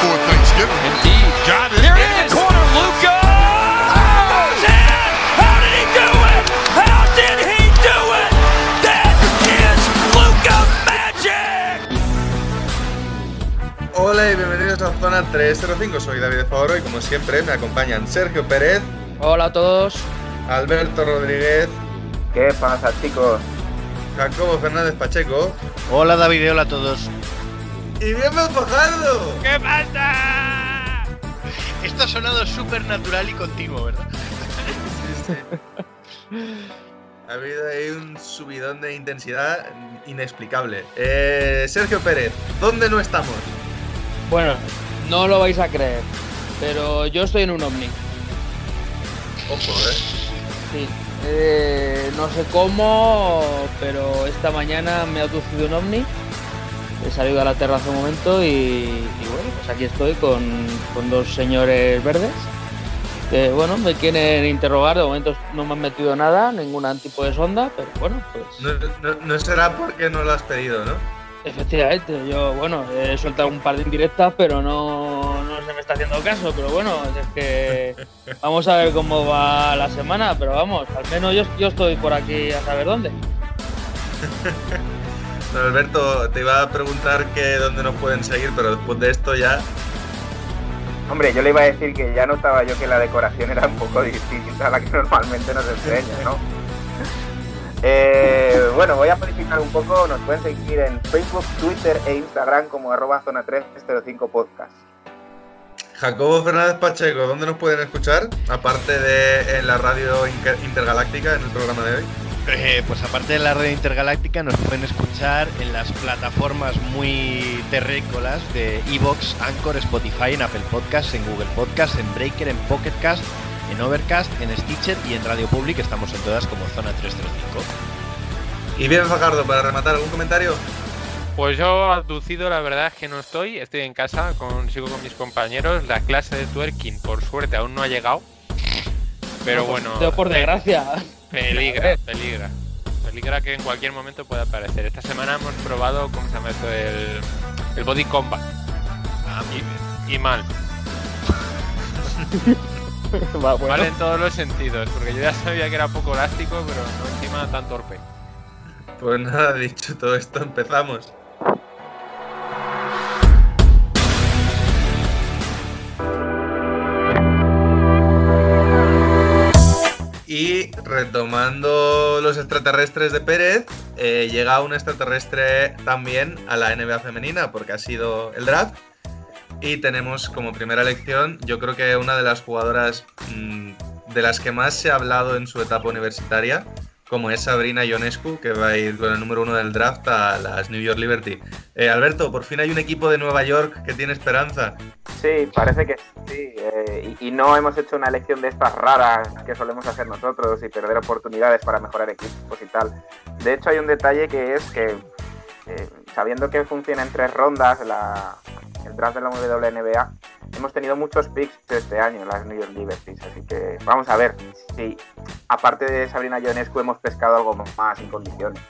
For Thanksgiving. Indeed. Got it. They're in the corner, Luca. Goes in. How did he do it? How did he do it? That is Luca Magic. Hola y bienvenidos a Zona 305, soy David de Favoro y como siempre me acompañan Sergio Pérez, Hola a todos. Alberto Rodríguez, ¿Qué pasa, chicos? Jacobo Fernández Pacheco Hola David, hola a todos. Y Diego Fajardo. ¿Qué pasa? Esto ha sonado súper natural y continuo, ¿verdad? Ha habido ahí un subidón de intensidad inexplicable. Eh, Sergio Pérez, ¿dónde no estamos? Bueno, no lo vais a creer, pero yo estoy en un ovni. Ojo, eh. Sí. Eh, no sé cómo, pero esta mañana me ha abducido un ovni. He salido a la terraza un momento y, y bueno, pues aquí estoy con, con dos señores verdes que bueno, me quieren interrogar. De momento no me han metido nada, ningún tipo de sonda, pero bueno, pues No, no- no será porque no lo has pedido, ¿no? efectivamente, yo bueno, he soltado un par de indirectas, pero no, no se me está haciendo caso. Pero bueno, es que vamos a ver cómo va la semana, pero vamos, al menos yo, yo estoy por aquí a saber dónde. Alberto, te iba a preguntar que dónde nos pueden seguir, pero después de esto ya. Hombre, yo le iba a decir que ya notaba yo que la decoración era un poco distinta a la que normalmente nos enseña, ¿no? Eh, bueno, voy a modificar un poco. Nos pueden seguir en Facebook, Twitter e Instagram como arroba zona 305 podcast. Jacobo Fernández Pacheco, ¿dónde nos pueden escuchar? Aparte de en la radio Inter- intergaláctica, en el programa de hoy. Eh, pues aparte de la red intergaláctica, nos pueden escuchar en las plataformas muy terrícolas de Evox, Anchor, Spotify, en Apple Podcasts, en Google Podcasts, en Breaker, en Pocket Cast, en Overcast, en Stitcher y en Radio Public. Estamos en todas como Zona 305. Y bien, Fajardo, para rematar, ¿algún comentario? Pues yo abducido la verdad es que no estoy, estoy en casa, con, sigo con mis compañeros, la clase de twerking por suerte aún no ha llegado, pero bueno, Yo por pe- desgracia. Peligra, peligra, peligra que en cualquier momento pueda aparecer. Esta semana hemos probado, ¿cómo se llama esto? El, el body combat. Y, y mal, Va, bueno. mal en todos los sentidos, porque yo ya sabía que era poco elástico, pero no encima tan torpe. Pues nada, dicho todo esto, empezamos. Y retomando los extraterrestres de Pérez, eh, llega un extraterrestre también a la NBA femenina porque ha sido el draft. Y tenemos como primera elección, yo creo que una de las jugadoras mm, de las que más se ha hablado en su etapa universitaria, como es Sabrina Ionescu, que va a ir con el número uno del draft a las New York Liberty. Eh, Alberto, por fin hay un equipo de Nueva York que tiene esperanza. Sí, parece que sí. eh, y, y no hemos hecho una elección de estas raras que solemos hacer nosotros y perder oportunidades para mejorar equipos y tal. De hecho, hay un detalle que es que, sabiendo que funciona en tres rondas la- el draft de la WNBA, hemos tenido muchos picks este año en las New York Liberties. Así que vamos a ver si, aparte de Sabrina Ionescu, hemos pescado algo más en condiciones.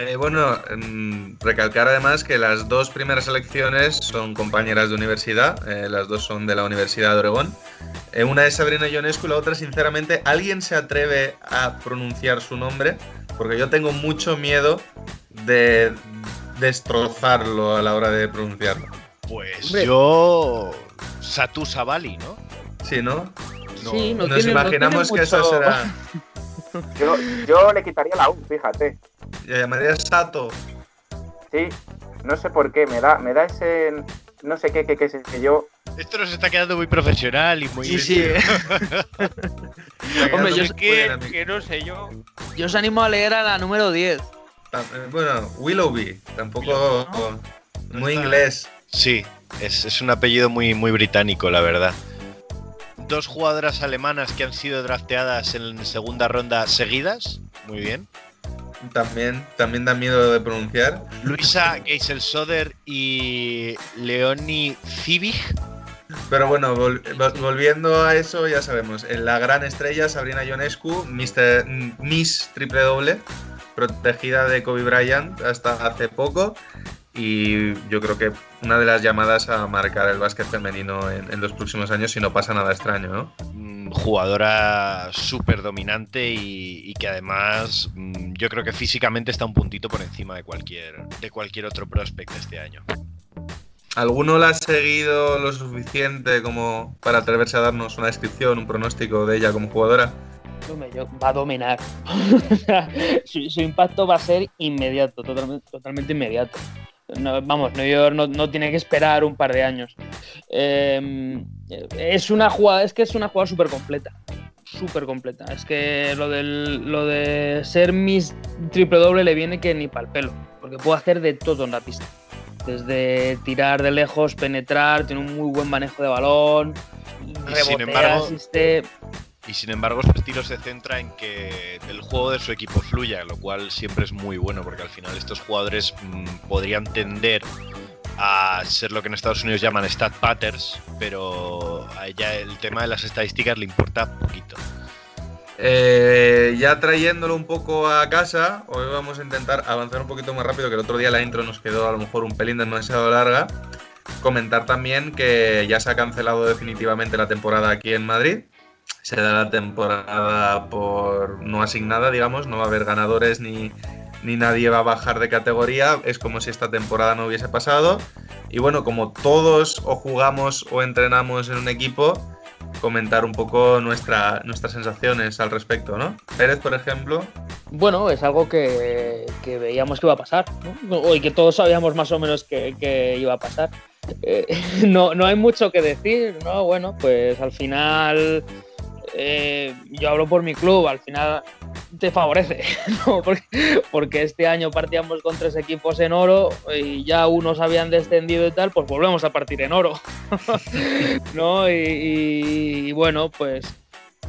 Eh, bueno, mm, recalcar además que las dos primeras elecciones son compañeras de universidad, eh, las dos son de la Universidad de Oregón. Eh, una es Sabrina Ionescu y la otra, sinceramente, ¿alguien se atreve a pronunciar su nombre? Porque yo tengo mucho miedo de destrozarlo a la hora de pronunciarlo. Pues Hombre. yo. Satu Sabali, ¿no? Sí, ¿no? Sí, no Nos tiene- no imaginamos tiene que eso será. Yo, yo le quitaría la U, fíjate. Le llamaría Sato. Sí, no sé por qué, me da, me da ese no sé qué, qué, qué sé yo. Esto nos está quedando muy profesional y muy. Sí, sí. Hombre, yo es que, que no sé yo. Yo os animo a leer a la número 10. Tam- eh, Bueno, Willoughby, tampoco muy inglés. Sí, es, es un apellido muy, muy británico, la verdad. Dos jugadoras alemanas que han sido drafteadas en segunda ronda seguidas. Muy bien. También, también da miedo de pronunciar. Luisa Geisel-Soder y Leonie Zivig. Pero bueno, vol- vol- volviendo a eso, ya sabemos, en la gran estrella Sabrina Ionescu, Mr. Miss Triple Doble, protegida de Kobe Bryant hasta hace poco. Y yo creo que una de las llamadas a marcar el básquet femenino en, en los próximos años si no pasa nada extraño, ¿no? Mm, Jugadora súper dominante y, y que además mm, yo creo que físicamente está un puntito por encima de cualquier, de cualquier otro prospect este año. ¿Alguno la ha seguido lo suficiente como para atreverse a darnos una descripción, un pronóstico de ella como jugadora? Va a dominar. Su, su impacto va a ser inmediato, totalmente, totalmente inmediato. No, vamos, New York no, no tiene que esperar un par de años. Eh, es una jugada, es que es una jugada súper completa. Súper completa. Es que lo, del, lo de ser Miss triple doble le viene que ni para el pelo. Porque puede hacer de todo en la pista. Desde tirar de lejos, penetrar, tiene un muy buen manejo de balón. Rebotea, sin embargo- asiste. Y sin embargo su estilo se centra en que el juego de su equipo fluya, lo cual siempre es muy bueno porque al final estos jugadores mm, podrían tender a ser lo que en Estados Unidos llaman stat patterns, pero a ella el tema de las estadísticas le importa poquito. Eh, ya trayéndolo un poco a casa, hoy vamos a intentar avanzar un poquito más rápido, que el otro día la intro nos quedó a lo mejor un pelín demasiado larga. Comentar también que ya se ha cancelado definitivamente la temporada aquí en Madrid. Se da la temporada por no asignada, digamos, no va a haber ganadores ni, ni nadie va a bajar de categoría. Es como si esta temporada no hubiese pasado. Y bueno, como todos o jugamos o entrenamos en un equipo, comentar un poco nuestra, nuestras sensaciones al respecto, ¿no? Pérez, por ejemplo. Bueno, es algo que, que veíamos que iba a pasar, ¿no? Que todos sabíamos más o menos que, que iba a pasar. Eh, no, no hay mucho que decir, ¿no? Bueno, pues al final eh, yo hablo por mi club, al final te favorece, ¿no? Porque, este año partíamos con tres equipos en oro y ya unos habían descendido y tal, pues volvemos a partir en oro, ¿no? Y bueno, pues,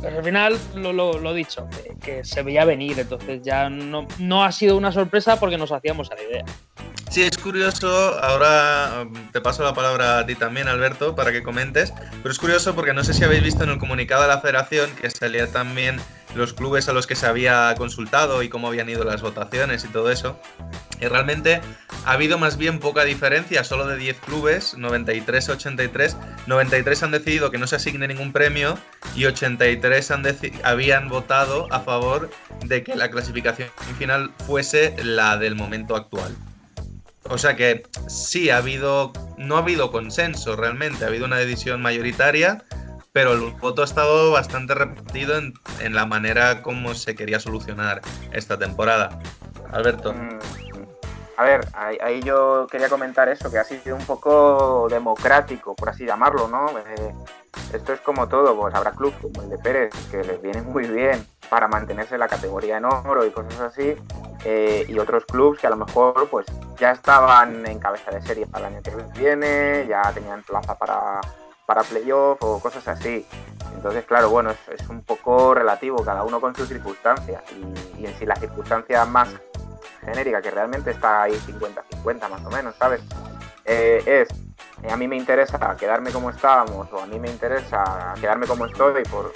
pues al final lo, lo, dicho, que, que se veía venir, entonces ya no, no ha sido una sorpresa porque nos hacíamos a la idea. Sí, es curioso, ahora um, te paso la palabra a ti también, Alberto, para que comentes, pero es curioso porque no sé si habéis visto en el comunicado de la federación que salía también los clubes a los que se había consultado y cómo habían ido las votaciones y todo eso. Y realmente ha habido más bien poca diferencia, solo de 10 clubes, 93 a 83. 93 han decidido que no se asigne ningún premio y 83 han habían votado a favor de que la clasificación final fuese la del momento actual. O sea que sí, ha habido, no ha habido consenso realmente, ha habido una decisión mayoritaria, pero el voto ha estado bastante repartido en, en la manera como se quería solucionar esta temporada. Alberto. Mm, A ver, ahí, ahí yo quería comentar eso, que ha sido un poco democrático, por así llamarlo, ¿no? Eh, esto es como todo, pues habrá clubes como el de Pérez, que les viene muy bien para mantenerse en la categoría en oro y cosas así, eh, y otros clubes que a lo mejor pues ya estaban en cabeza de serie para el año que viene, ya tenían plaza para, para playoff o cosas así. Entonces, claro, bueno, es, un poco relativo, cada uno con sus circunstancias, y, y en sí la circunstancia más genérica, que realmente está ahí 50-50 más o menos, ¿sabes? Eh, es, eh, a mí me interesa quedarme como estábamos o a mí me interesa quedarme como estoy por,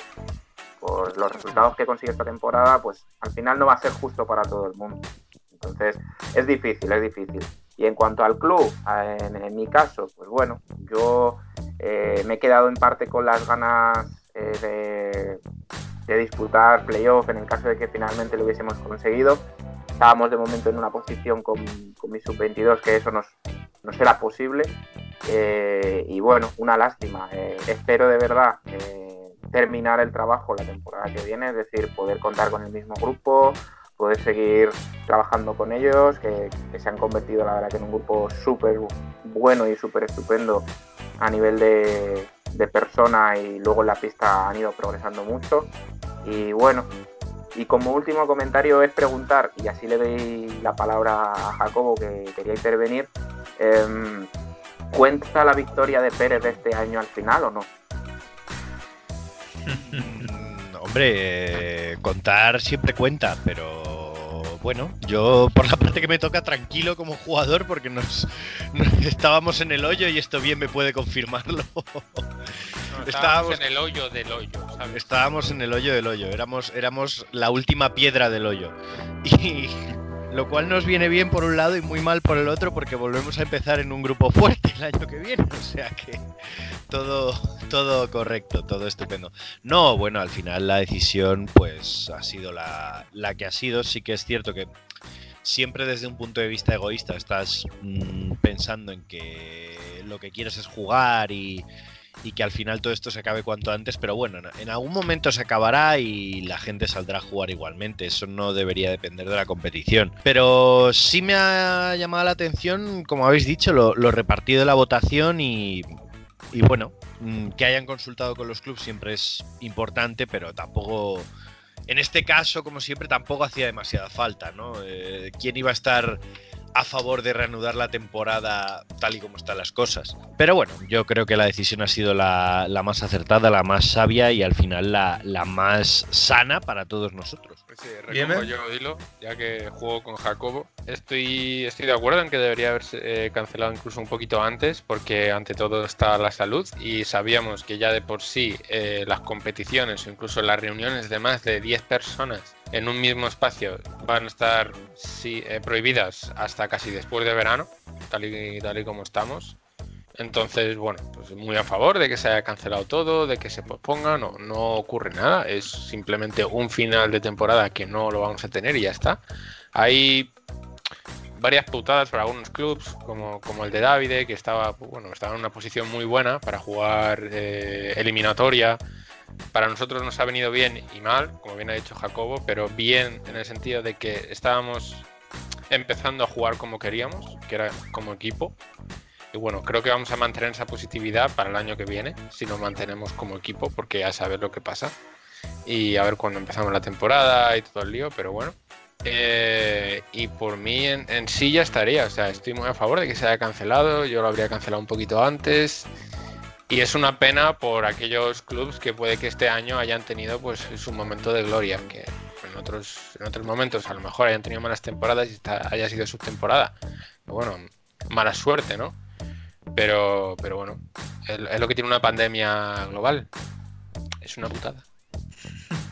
por los resultados que consigue esta temporada, pues al final no va a ser justo para todo el mundo. Entonces, es difícil, es difícil. Y en cuanto al club, en, en mi caso, pues bueno, yo eh, me he quedado en parte con las ganas eh, de, de disputar playoff en el caso de que finalmente lo hubiésemos conseguido estábamos de momento en una posición con, con mi sub-22 que eso nos, no será posible. Eh, y bueno, una lástima. Eh, espero de verdad eh, terminar el trabajo la temporada que viene, es decir, poder contar con el mismo grupo, poder seguir trabajando con ellos, que, se han convertido la verdad que en un grupo súper bueno y súper estupendo a nivel de, de persona y luego en la pista han ido progresando mucho. Y bueno, y como último comentario es preguntar, y así le doy la palabra a Jacobo que quería intervenir, eh, ¿cuenta la victoria de Pérez de este año al final o no? Hombre, eh, contar siempre cuenta, pero bueno, yo por la parte que me toca tranquilo como jugador porque nos, nos- estábamos en el hoyo y esto bien me puede confirmarlo. No, Estábamos- estábamos en el hoyo del hoyo, ¿sabes? Estábamos en el hoyo del hoyo, éramos, éramos la última piedra del hoyo. Y lo cual nos viene bien por un lado y muy mal por el otro porque volvemos a empezar en un grupo fuerte el año que viene. O sea que todo, todo correcto, todo estupendo. No, bueno, al final la decisión pues ha sido la, la que ha sido. Sí que es cierto que siempre desde un punto de vista egoísta estás mm, pensando en que lo que quieres es jugar y, y que al final todo esto se acabe cuanto antes, pero bueno, en- algún momento se acabará y la gente saldrá a jugar igualmente, eso no debería depender de la competición. Pero sí me ha llamado la atención, como habéis dicho, lo repartido de la votación y, y bueno, mm, que hayan consultado con los clubes siempre es importante, pero tampoco... En este caso, como siempre, tampoco hacía demasiada falta, ¿no? Eh, ¿Quién iba a estar a favor de reanudar la temporada tal y como están las cosas. Pero bueno, yo creo que la decisión ha sido la, la más acertada, la más sabia y al final la, la más sana para todos nosotros. Sí, Bien, recojo ¿eh? yo, Dilo, ya que juego con Jacobo. Estoy, estoy de acuerdo en que debería haberse eh, cancelado incluso un poquito antes, porque ante todo está la salud y sabíamos que ya de por sí eh, las competiciones o incluso las reuniones de más de 10 personas en un mismo espacio van a estar eh, prohibidas hasta casi después de verano, tal y, tal y como estamos. Entonces, bueno, pues muy a favor de que se haya cancelado todo, de que se posponga, no, no ocurre nada, es simplemente un final de temporada que no lo vamos a tener y ya está. Hay varias putadas para algunos clubs, como, el de Davide, que estaba, bueno, estaba en una posición muy buena para jugar eh, eliminatoria. Para nosotros nos ha venido bien y mal, como bien ha dicho Jacobo, pero bien en el sentido de que estábamos empezando a jugar como queríamos, que era como equipo. Y bueno, creo que vamos a mantener esa positividad para el año que viene, si nos mantenemos como equipo, porque ya saber lo que pasa. Y a ver cuando empezamos la temporada y todo el lío, pero bueno. Eh, y por mí en sí ya estaría, o sea, estoy muy a favor de que se haya cancelado, yo lo habría cancelado un poquito antes. Y es una pena por aquellos clubes que puede que este año hayan tenido pues su momento de gloria, que en otros, en otros momentos a lo mejor hayan tenido malas temporadas y haya sido su temporada. Pero bueno, mala suerte, ¿no? Pero, pero bueno, es, lo que tiene una pandemia global. Es una putada.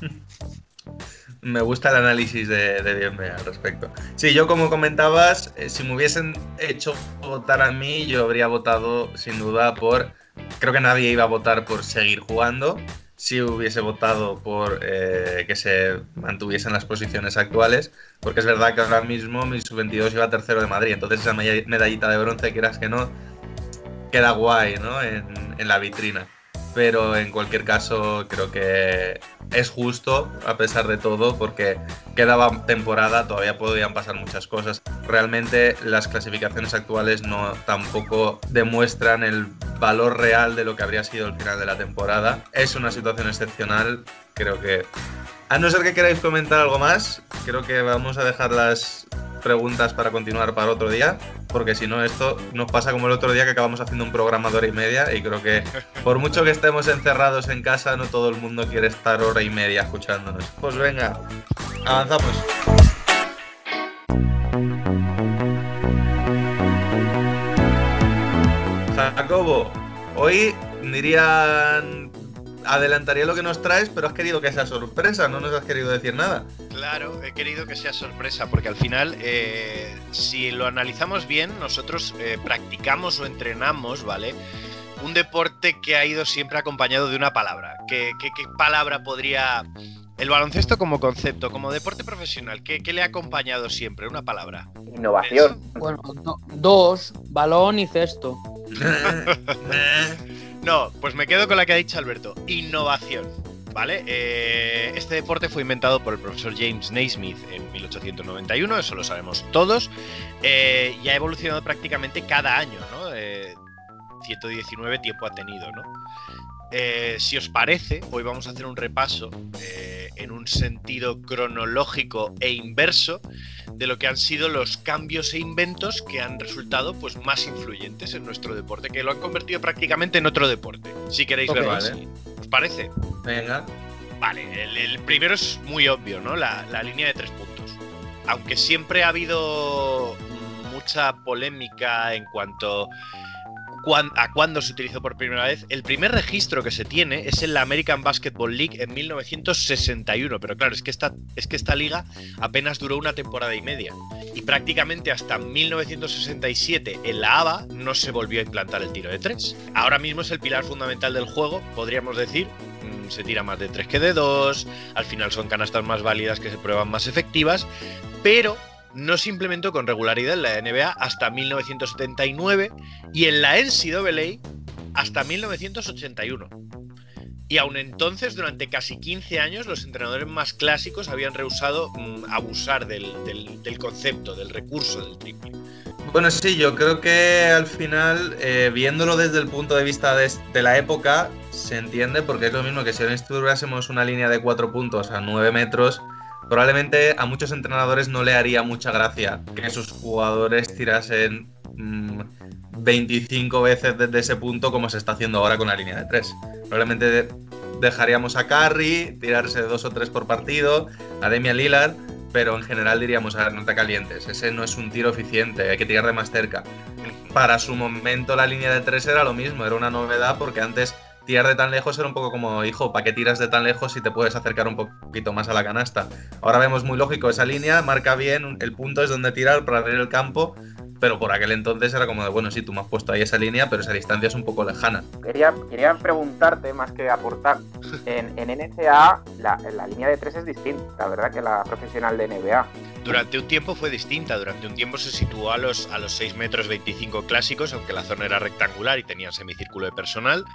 Me gusta el análisis de, de al respecto. Sí, yo como comentabas, eh, si me hubiesen hecho votar a mí, yo habría votado sin duda por... Creo que nadie iba a votar por seguir jugando. Si hubiese votado por eh, que se mantuviesen las posiciones actuales, porque es verdad que ahora mismo mi sub-22 iba tercero de Madrid, entonces esa meda- medallita de bronce, quieras que no, queda guay, ¿no? En la vitrina. Pero en cualquier caso, creo que es justo, a pesar de todo, porque quedaba temporada, todavía podían pasar muchas cosas. Realmente las clasificaciones actuales no tampoco demuestran el valor real de lo que habría sido el final de la temporada. Es una situación excepcional, creo que... A no ser que queráis comentar algo más, creo que vamos a dejar las preguntas para continuar para otro día, porque si no esto nos pasa como el otro día que acabamos haciendo un programa de hora y media y creo que por mucho que estemos encerrados en casa, no todo el mundo quiere estar hora y media escuchándonos. Pues venga, avanzamos. Jacobo, hoy dirían adelantaría lo que nos traes, pero has querido que sea sorpresa, no nos has querido decir nada. Claro, he querido que sea sorpresa, porque al final, eh, si lo analizamos bien, nosotros eh, practicamos o entrenamos, ¿vale? Un deporte que ha ido siempre acompañado de una palabra. ¿Qué, qué- qué palabra podría... El baloncesto como concepto, como deporte profesional, ¿qué, qué le ha acompañado siempre? Una palabra. Innovación. Bueno, do- dos, balón y cesto. No, pues me quedo con la que ha dicho Alberto. Innovación. ¿Vale? Eh, este deporte fue inventado por el profesor James Naismith en 1891, eso lo sabemos todos, eh, y ha evolucionado prácticamente cada año, ¿no? Eh, 119 tiempo ha tenido, ¿no? Eh, si os parece, hoy vamos a hacer un repaso eh, en un sentido cronológico e inverso de lo que han sido los cambios e inventos que han resultado pues más influyentes en nuestro deporte, que lo han convertido prácticamente en otro deporte, si queréis verlo así. ¿Os parece? Venga. Vale, el, el primero es muy obvio, ¿no? La, la línea de tres puntos. Aunque siempre ha habido mucha polémica en cuanto a cuándo se utilizó por primera vez, el primer registro que se tiene es en la American Basketball League en 1961. Pero claro, es que esta, es que esta liga apenas duró una temporada y media. Y prácticamente hasta 1967 en la ABA no se volvió a implantar el tiro de tres. Ahora mismo es el pilar fundamental del juego, podríamos decir. Mm, Se tira más de 3 que de 2, al final son canastas más válidas que se prueban más efectivas, pero no se implementó con regularidad en la NBA hasta 1979 y en la NCAA hasta 1981. Y aún entonces, durante casi 15 años, los entrenadores más clásicos habían rehusado mm, abusar del, del- concepto, del recurso del triple. Bueno, sí, yo creo que al final, eh, viéndolo desde el punto de vista de, la época, se entiende porque es lo mismo que si ahora instaurásemos una línea de 4 puntos a 9 metros, probablemente a muchos entrenadores no le haría mucha gracia que sus jugadores tirasen mm, 25 veces desde ese punto como se está haciendo ahora con la línea de 3. Probablemente de- dejaríamos a Curry tirarse dos o tres por partido, a Demian Lillard, pero en general diríamos, a ver, no te calientes, ese no es un tiro eficiente, hay que tirar de más cerca. Para su momento la línea de 3 era lo mismo, era una novedad porque antes tirar de tan lejos era un poco como, hijo, ¿para qué tiras de tan lejos si te puedes acercar un poquito más a la canasta? Ahora vemos muy lógico esa línea, marca bien, el punto es donde tirar para abrir el campo, pero por aquel entonces era como de, bueno, sí, tú me has puesto ahí esa línea, pero esa distancia es un poco lejana. Quería, quería preguntarte más que aportar. En, en NCAA la, la línea de tres es distinta, ¿verdad? Que la profesional de NBA. Durante un tiempo fue distinta, durante un tiempo se situó a los, a los 6 metros 25 clásicos, aunque la zona era rectangular y tenía semicírculo de personal.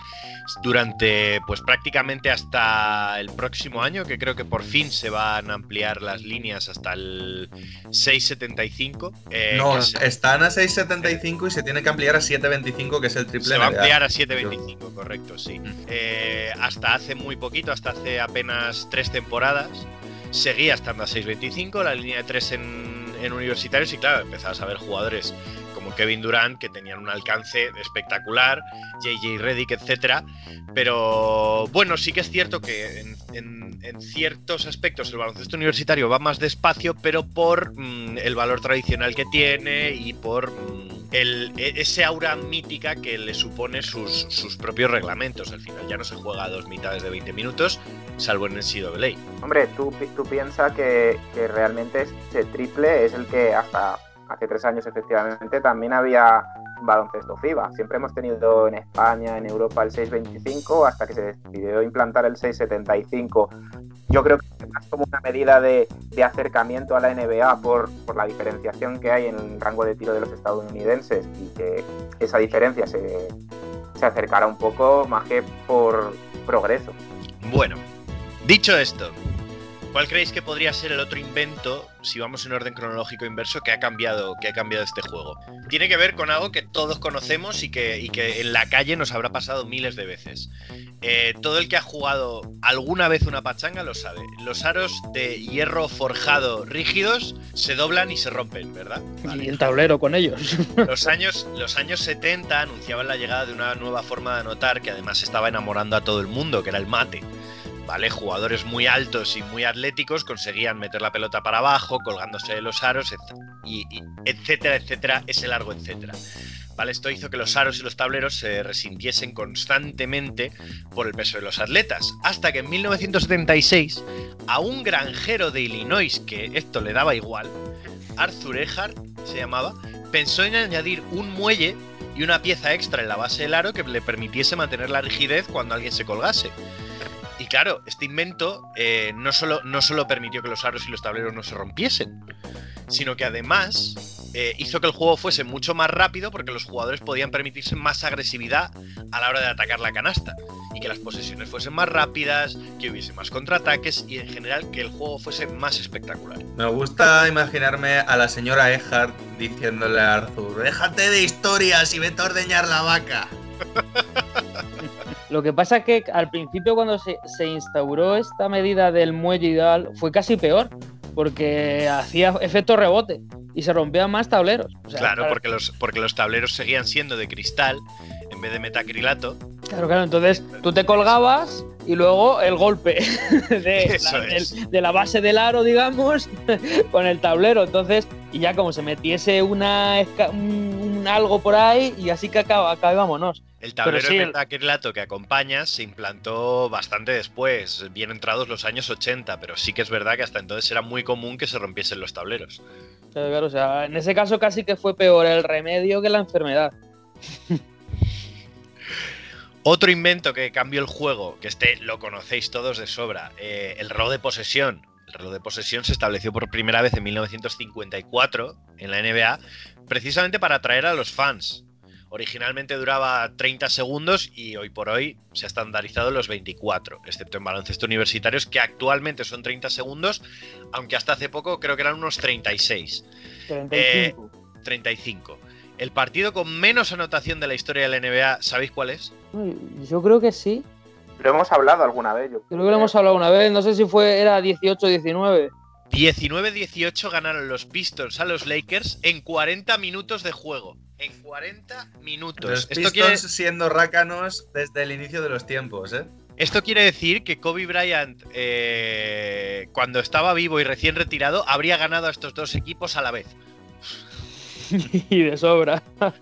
Durante, pues prácticamente hasta el próximo año, que creo que por fin se van a ampliar las líneas hasta el 675. eh, no, se- están a 6.75 y se tiene que ampliar a 7.25, que es el triple Se va a ampliar a 7.25, correcto, sí. Eh, hasta hace muy poquito, hasta hace apenas tres temporadas, seguía estando a 6.25, la línea de tres en, en universitarios, y claro, empezabas a ver jugadores Kevin Durant que tenían un alcance espectacular, JJ Redick, etcétera. Pero bueno, sí que es cierto que en, ciertos aspectos el baloncesto universitario va más despacio, pero por mm, el valor tradicional que tiene y por mm, el, e- ese aura mítica que le supone sus, sus propios reglamentos. Al final ya no se juega a dos mitades de 20 minutos, salvo en el NCAA. Hombre, tú, tú piensas que, que realmente ese triple es el que hasta hace tres años efectivamente también había baloncesto FIBA. Siempre hemos tenido en España, en Europa el 6.25 hasta que se decidió implantar el 6.75. Yo creo que es más como una medida de, acercamiento a la NBA por, por la diferenciación que hay en el rango de tiro de los estadounidenses y que esa diferencia se, se acercara un poco más que por progreso. Bueno, dicho esto, ¿cuál creéis que podría ser el otro invento, si vamos en orden cronológico inverso, que ha cambiado, que ha cambiado este juego? Tiene que ver con algo que todos conocemos y que, y que en la calle nos habrá pasado miles de veces. Eh, todo el que ha jugado alguna vez una pachanga lo sabe. Los aros de hierro forjado rígidos se doblan y se rompen, ¿verdad? Y el tablero con ellos. Los años, los años 70 anunciaban la llegada de una nueva forma de anotar que además estaba enamorando a todo el mundo, que era el mate. ¿Vale? Jugadores muy altos y muy atléticos conseguían meter la pelota para abajo, colgándose de los aros, y, etcétera, etcétera, ese largo etcétera. ¿Vale? Esto hizo que los aros y los tableros se resintiesen constantemente por el peso de los atletas. Hasta que en 1976, a un granjero de Illinois, que esto le daba igual, Arthur Ehart se llamaba, pensó en añadir un muelle y una pieza extra en la base del aro que le permitiese mantener la rigidez cuando alguien se colgase. Y claro, este invento eh, no, solo, no solo permitió que los aros y los tableros no se rompiesen, sino que además eh, hizo que el juego fuese mucho más rápido porque los jugadores podían permitirse más agresividad a la hora de atacar la canasta y que las posesiones fuesen más rápidas, que hubiese más contraataques y en general que el juego fuese más espectacular. Me gusta imaginarme a la señora Ejart diciéndole a Arthur, déjate de historias y vete a ordeñar la vaca. Lo que pasa es que al principio cuando se, se instauró esta medida del muelle ideal fue casi peor, porque hacía efecto rebote y se rompían más tableros. O sea, Claro, porque los, porque los tableros seguían siendo de cristal en vez de metacrilato. Claro, claro, entonces tú te colgabas y luego el golpe de, la, de base del aro, digamos, con el tablero. Entonces, y ya como se metiese una esca- un, un algo por ahí y así que acaba, acaba. El tablero sí, de metacrilato que acompaña se implantó bastante después, bien entrados los años 80, pero sí que es verdad que hasta entonces era muy común que se rompiesen los tableros. Claro, claro, o sea, en ese caso casi que fue peor el remedio que la enfermedad. Otro invento que cambió el juego, que este lo conocéis todos de sobra, eh, el reloj de posesión. El reloj de posesión se estableció por primera vez en 1954 en la NBA, precisamente para atraer a los fans. Originalmente duraba 30 segundos y hoy por hoy se ha estandarizado en los 24, excepto en baloncesto universitarios, que actualmente son 30 segundos, aunque hasta hace poco creo que eran unos 36. 35. 35. El partido con menos anotación de la historia de la NBA, ¿sabéis cuál es? Yo creo que sí. Lo hemos hablado alguna vez. Yo Creo que lo hemos hablado una vez. No sé si fue era 18-19. 19-18 ganaron los Pistons a los Lakers en 40 minutos de juego. En 40 minutos. Los Esto Pistons quiere, siendo rácanos desde el inicio de los tiempos, ¿eh? esto quiere decir que Kobe Bryant, eh, cuando estaba vivo y recién retirado, habría ganado a estos dos equipos a la vez. y de sobra.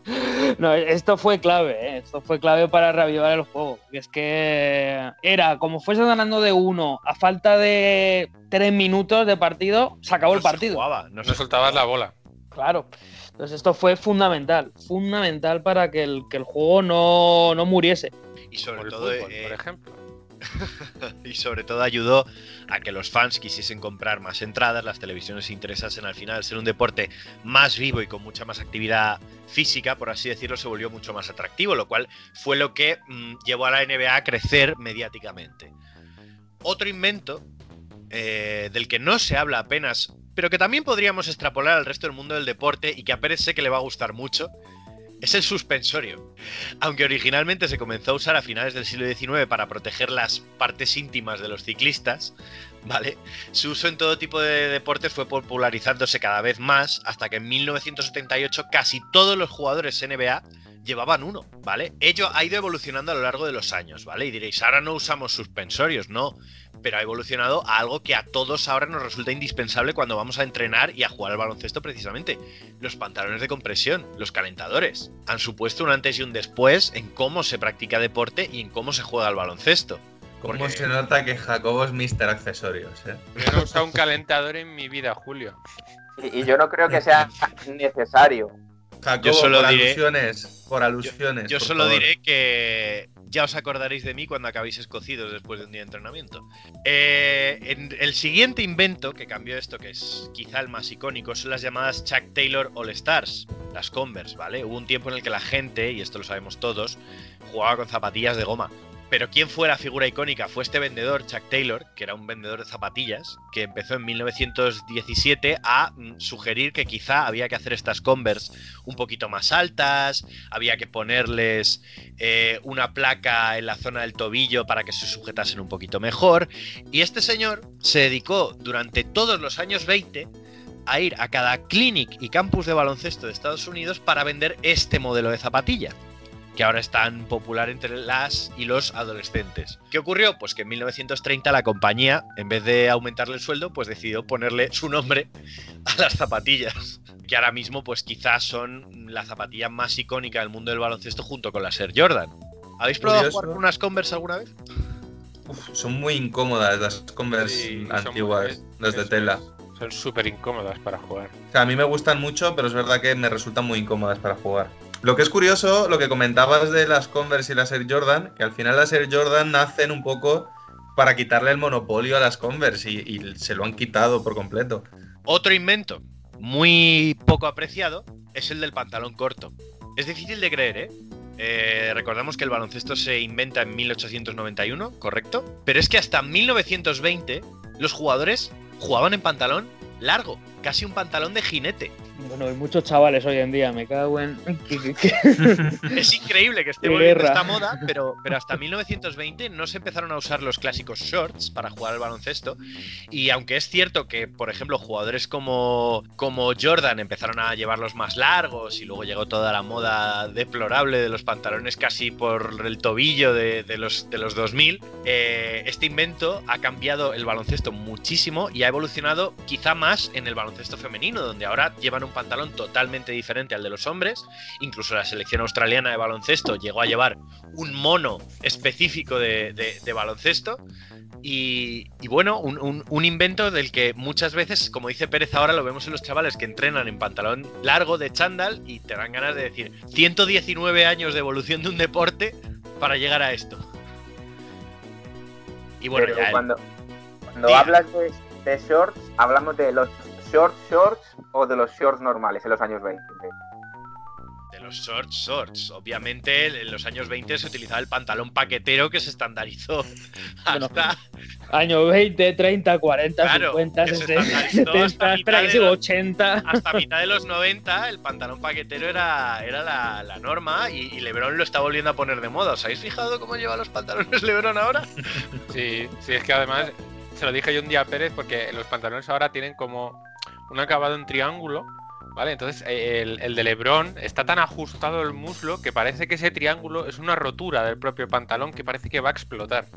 No, esto fue clave, ¿eh? esto fue clave para reavivar el juego. Es que era, como fuese ganando de uno a falta de tres minutos de partido, se acabó No el se partido. jugaba, no se soltabas la bola. Claro. Entonces esto fue fundamental, fundamental para que el, que el juego no, no muriese. Y sobre todo, fútbol, eh, por ejemplo. y sobre todo ayudó a que los fans quisiesen comprar más entradas, las televisiones se interesasen al final, al ser un deporte más vivo y con mucha más actividad física, por así decirlo, se volvió mucho más atractivo, lo cual fue lo que mm, llevó a la NBA a crecer mediáticamente. Otro invento eh, del que no se habla apenas, pero que también podríamos extrapolar al resto del mundo del deporte y que a Pérez sé que le va a gustar mucho, es el suspensorio. Aunque originalmente se comenzó a usar a finales del siglo XIX para proteger las partes íntimas de los ciclistas, ¿vale? Su uso en todo tipo de deportes fue popularizándose cada vez más hasta que en 1978 casi todos los jugadores NBA llevaban uno, ¿vale? Ello ha ido evolucionando a lo largo de los años, ¿vale? Y diréis, ahora no usamos suspensorios, no, pero ha evolucionado a algo que a todos ahora nos resulta indispensable cuando vamos a entrenar y a jugar al baloncesto precisamente. Los pantalones de compresión, los calentadores, han supuesto un antes y un después en cómo se practica deporte y en cómo se juega al baloncesto. ¿Cómo Porque- se nota que Jacobo es Mr. Accesorios, eh? Yo no he usado un calentador en mi vida, Julio. Y, y yo no creo que sea necesario. Jacobo, Yo solo por diré- alusiones, por alusiones. Yo por solo favor. diré que ya os acordaréis de mí cuando acabéis escocidos después de un día de entrenamiento. Eh, en- el siguiente invento que cambió esto, que es quizá el más icónico, son las llamadas Chuck Taylor All Stars, las Converse, ¿vale? Hubo un tiempo en el que la gente, y esto lo sabemos todos, jugaba con zapatillas de goma. Pero quién fue la figura icónica fue este vendedor, Chuck Taylor, que era un vendedor de zapatillas, que empezó en 1917 a mm, sugerir que quizá había que hacer estas Converse un poquito más altas, había que ponerles eh, una placa en la zona del tobillo para que se sujetasen un poquito mejor. Y este señor se dedicó durante todos los años 20 a ir a cada clinic y campus de baloncesto de Estados Unidos para vender este modelo de zapatilla que ahora es tan popular entre las y los adolescentes. ¿Qué ocurrió? Pues que en 1930 la compañía, en vez de aumentarle el sueldo, pues decidió ponerle su nombre a las zapatillas, que ahora mismo pues quizás son la zapatilla más icónica del mundo del baloncesto junto con la Air Jordan. ¿Habéis probado a Curioso. jugar con unas Converse alguna vez? Uf, son muy incómodas las Converse Sí, antiguas, muy- las de es- tela. Son súper incómodas para jugar. O sea, a mí me gustan mucho, pero es verdad que me resultan muy incómodas para jugar. Lo que es curioso, lo que comentabas de las Converse y las Air Jordan, que al final las Air Jordan nacen un poco para quitarle el monopolio a las Converse y, se lo han quitado por completo. Otro invento muy poco apreciado es el del pantalón corto. Es difícil de creer, ¿eh? Eh, recordamos que el baloncesto se inventa en 1891, ¿correcto? Pero es que hasta 1920 los jugadores jugaban en pantalón largo, casi un pantalón de jinete. Bueno, hay muchos chavales hoy en día, me cago en. Es increíble que esté volviendo esta moda, pero, pero hasta 1920 no se empezaron a usar los clásicos shorts para jugar al baloncesto. Y aunque es cierto que, por ejemplo, jugadores como, como Jordan empezaron a llevarlos más largos y luego llegó toda la moda deplorable de los pantalones casi por el tobillo de, de los, de los 2000, eh, este invento ha cambiado el baloncesto muchísimo y ha evolucionado quizá más en el baloncesto femenino, donde ahora llevan un pantalón totalmente diferente al de los hombres. Incluso la selección australiana de baloncesto llegó a llevar un mono específico de, de- de baloncesto. Y, y bueno, un, un- un invento del que muchas veces, como dice Pérez ahora, lo vemos en los chavales que entrenan en pantalón largo de chándal y te dan ganas de decir 119 años de evolución de un deporte para llegar a esto. Y bueno, Pero ya el- cuando, cuando hablas de, de shorts, hablamos de los short shorts o de los shorts normales en los años 20. De los shorts, shorts. Obviamente en los años 20 se utilizaba el pantalón paquetero que se estandarizó Bueno, hasta Años 20, 30, 40, Claro, 50, que se 60, estandarizó 70, hasta espera mitad que de sigo, los- 80. hasta mitad de los 90 el pantalón paquetero era, era la, la norma y, y Lebron lo está volviendo a poner de moda. ¿Os habéis fijado cómo lleva los pantalones Lebron ahora? Sí, sí, es que además se lo dije yo un día a Pérez porque los pantalones ahora tienen como un acabado en triángulo, ¿vale? Entonces eh, el, el de Lebron está tan ajustado el muslo que parece que ese triángulo es una rotura del propio pantalón que parece que va a explotar.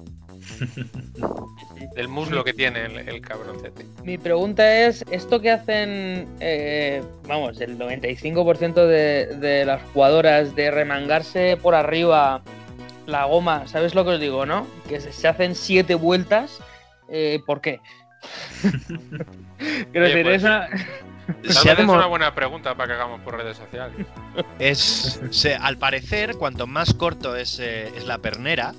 Del muslo que tiene el, el cabroncete. Mi pregunta es, ¿esto que hacen, eh, vamos, el 95% de, de las jugadoras de remangarse por arriba la goma, ¿sabes lo que os digo, no? Que se, se hacen siete vueltas, eh, ¿por qué? Quiero decir, pues, es una- Tal Se ha vez es una buena pregunta para que hagamos por redes sociales. Es, se- al parecer, cuanto más corto es, eh, es la pernera,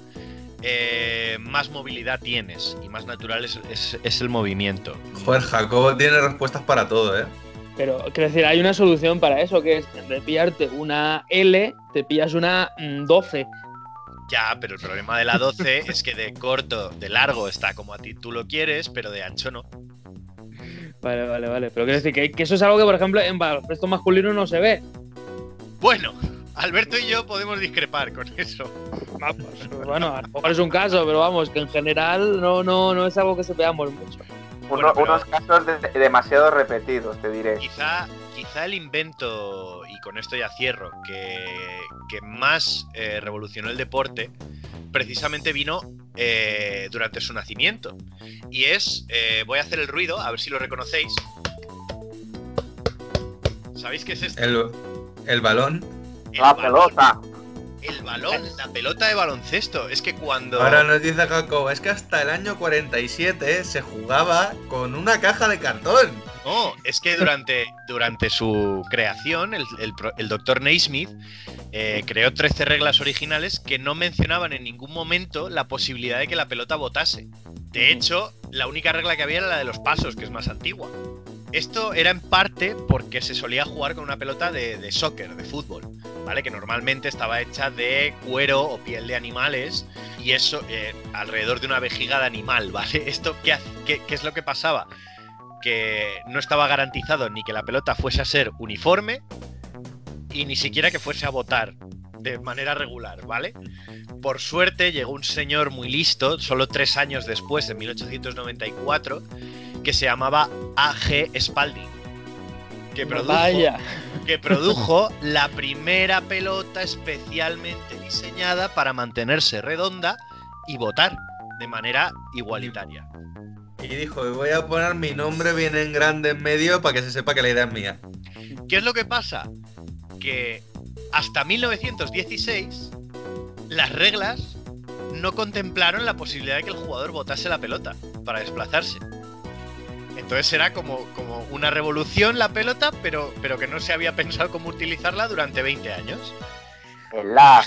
eh, más movilidad tienes y más natural es, es- es el movimiento. Joder, Jacobo tiene respuestas para todo, ¿eh? Pero, quiero decir, hay una solución para eso, que es en vez de pillarte una L, te pillas una mm, 12. Ya, pero el problema de la 12 es que de corto, de largo está como a ti tú lo quieres, pero de ancho no. Vale, vale, vale. Pero quiero decir que, que eso es algo que, por ejemplo, en baloncesto masculino no se ve. Bueno, Alberto y yo podemos discrepar con eso. Pues, bueno, a lo mejor es un caso, pero vamos, que en general no, no, no es algo que se veamos mucho. Uno- Bueno, pero- Unos casos de- demasiado repetidos, te diré. Quizá, quizá el invento, y con esto ya cierro, que, que más eh, revolucionó el deporte, precisamente vino eh, durante su nacimiento. Y es, eh, voy a hacer el ruido, a ver si lo reconocéis. ¿Sabéis qué es esto? El, el balón. El La balón. pelota. El balón, la pelota de baloncesto. Es que cuando... Ahora nos dice Jacobo, es que hasta el año 47 se jugaba con una caja de cartón. No, es que durante, durante su creación, el, el doctor Naismith eh, creó 13 reglas originales que no mencionaban en ningún momento la posibilidad de que la pelota botase. De hecho, la única regla que había era la de los pasos, que es más antigua. Esto era en parte porque se solía jugar con una pelota de, de soccer, de fútbol, ¿vale? Que normalmente estaba hecha de cuero o piel de animales y eso eh, alrededor de una vejiga de animal, ¿vale? Esto, ¿qué, qué- qué es lo que pasaba? Que no estaba garantizado ni que la pelota fuese a ser uniforme y ni siquiera que fuese a botar de manera regular, ¿vale? Por suerte llegó un señor muy listo, solo tres años después, en 1894, que se llamaba A.G. Spalding. Que produjo, Vaya. que produjo la primera pelota especialmente diseñada para mantenerse redonda y botar de manera igualitaria. Y dijo, voy a poner mi nombre bien en grande en medio para que se sepa que la idea es mía. ¿Qué es lo que pasa? Que hasta 1916 las reglas no contemplaron la posibilidad de que el jugador botase la pelota para desplazarse. Entonces era como, como una revolución la pelota, pero, pero que no se había pensado cómo utilizarla durante 20 años. El lag.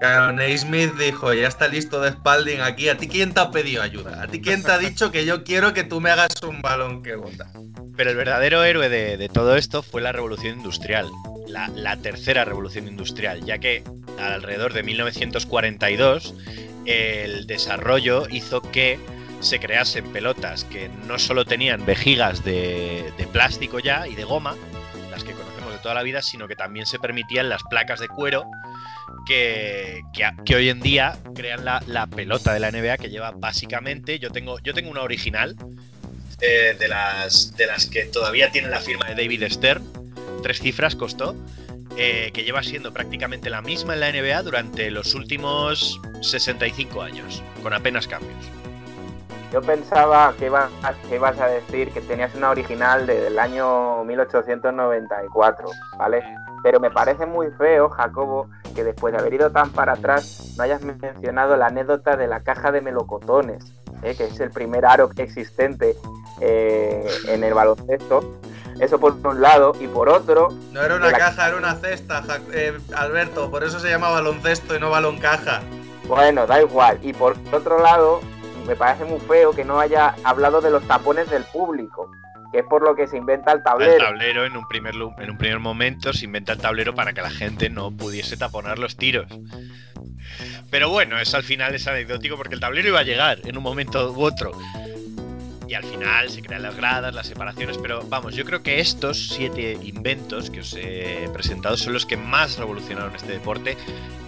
Claro, Naismith dijo, ya está listo de Spalding aquí. ¿A ti quién te ha pedido ayuda? ¿A ti quién te ha dicho que yo quiero que tú me hagas un balón que bota? Pero el verdadero héroe de, de todo esto fue la revolución industrial, la, la tercera revolución industrial, ya que alrededor de 1942 el desarrollo hizo que se creasen pelotas que no solo tenían vejigas de, plástico ya y de goma, las que conocemos de toda la vida, sino que también se permitían las placas de cuero que, que, que hoy en día crean la, la, pelota de la NBA que lleva básicamente, yo tengo, yo tengo una original eh, de, las, de las que todavía tiene la firma de David Stern, tres cifras costó, eh, que lleva siendo prácticamente la misma en la NBA durante los últimos 65 años, con apenas cambios. Yo pensaba que, iba, que ibas a decir que tenías una original del año 1894, ¿vale? Pero me parece muy feo, Jacobo, que después de haber ido tan para atrás no hayas mencionado la anécdota de la caja de melocotones, ¿eh? que es el primer aro existente eh, en el baloncesto. Eso por un lado, y por otro. No era una caja, era una cesta, eh, Alberto, por eso se llama baloncesto y no balón caja. Bueno, da igual. Y por otro lado, me parece muy feo que no haya hablado de los tapones del público, que es por lo que se inventa el tablero. El tablero en un primer, en un primer momento se inventa el tablero para que la gente no pudiese taponar los tiros. Pero bueno, eso al final es anecdótico porque el tablero iba a llegar en un momento u otro. Y al final se crean las gradas, las separaciones, pero vamos, yo creo que estos siete inventos que os he presentado son los que más revolucionaron este deporte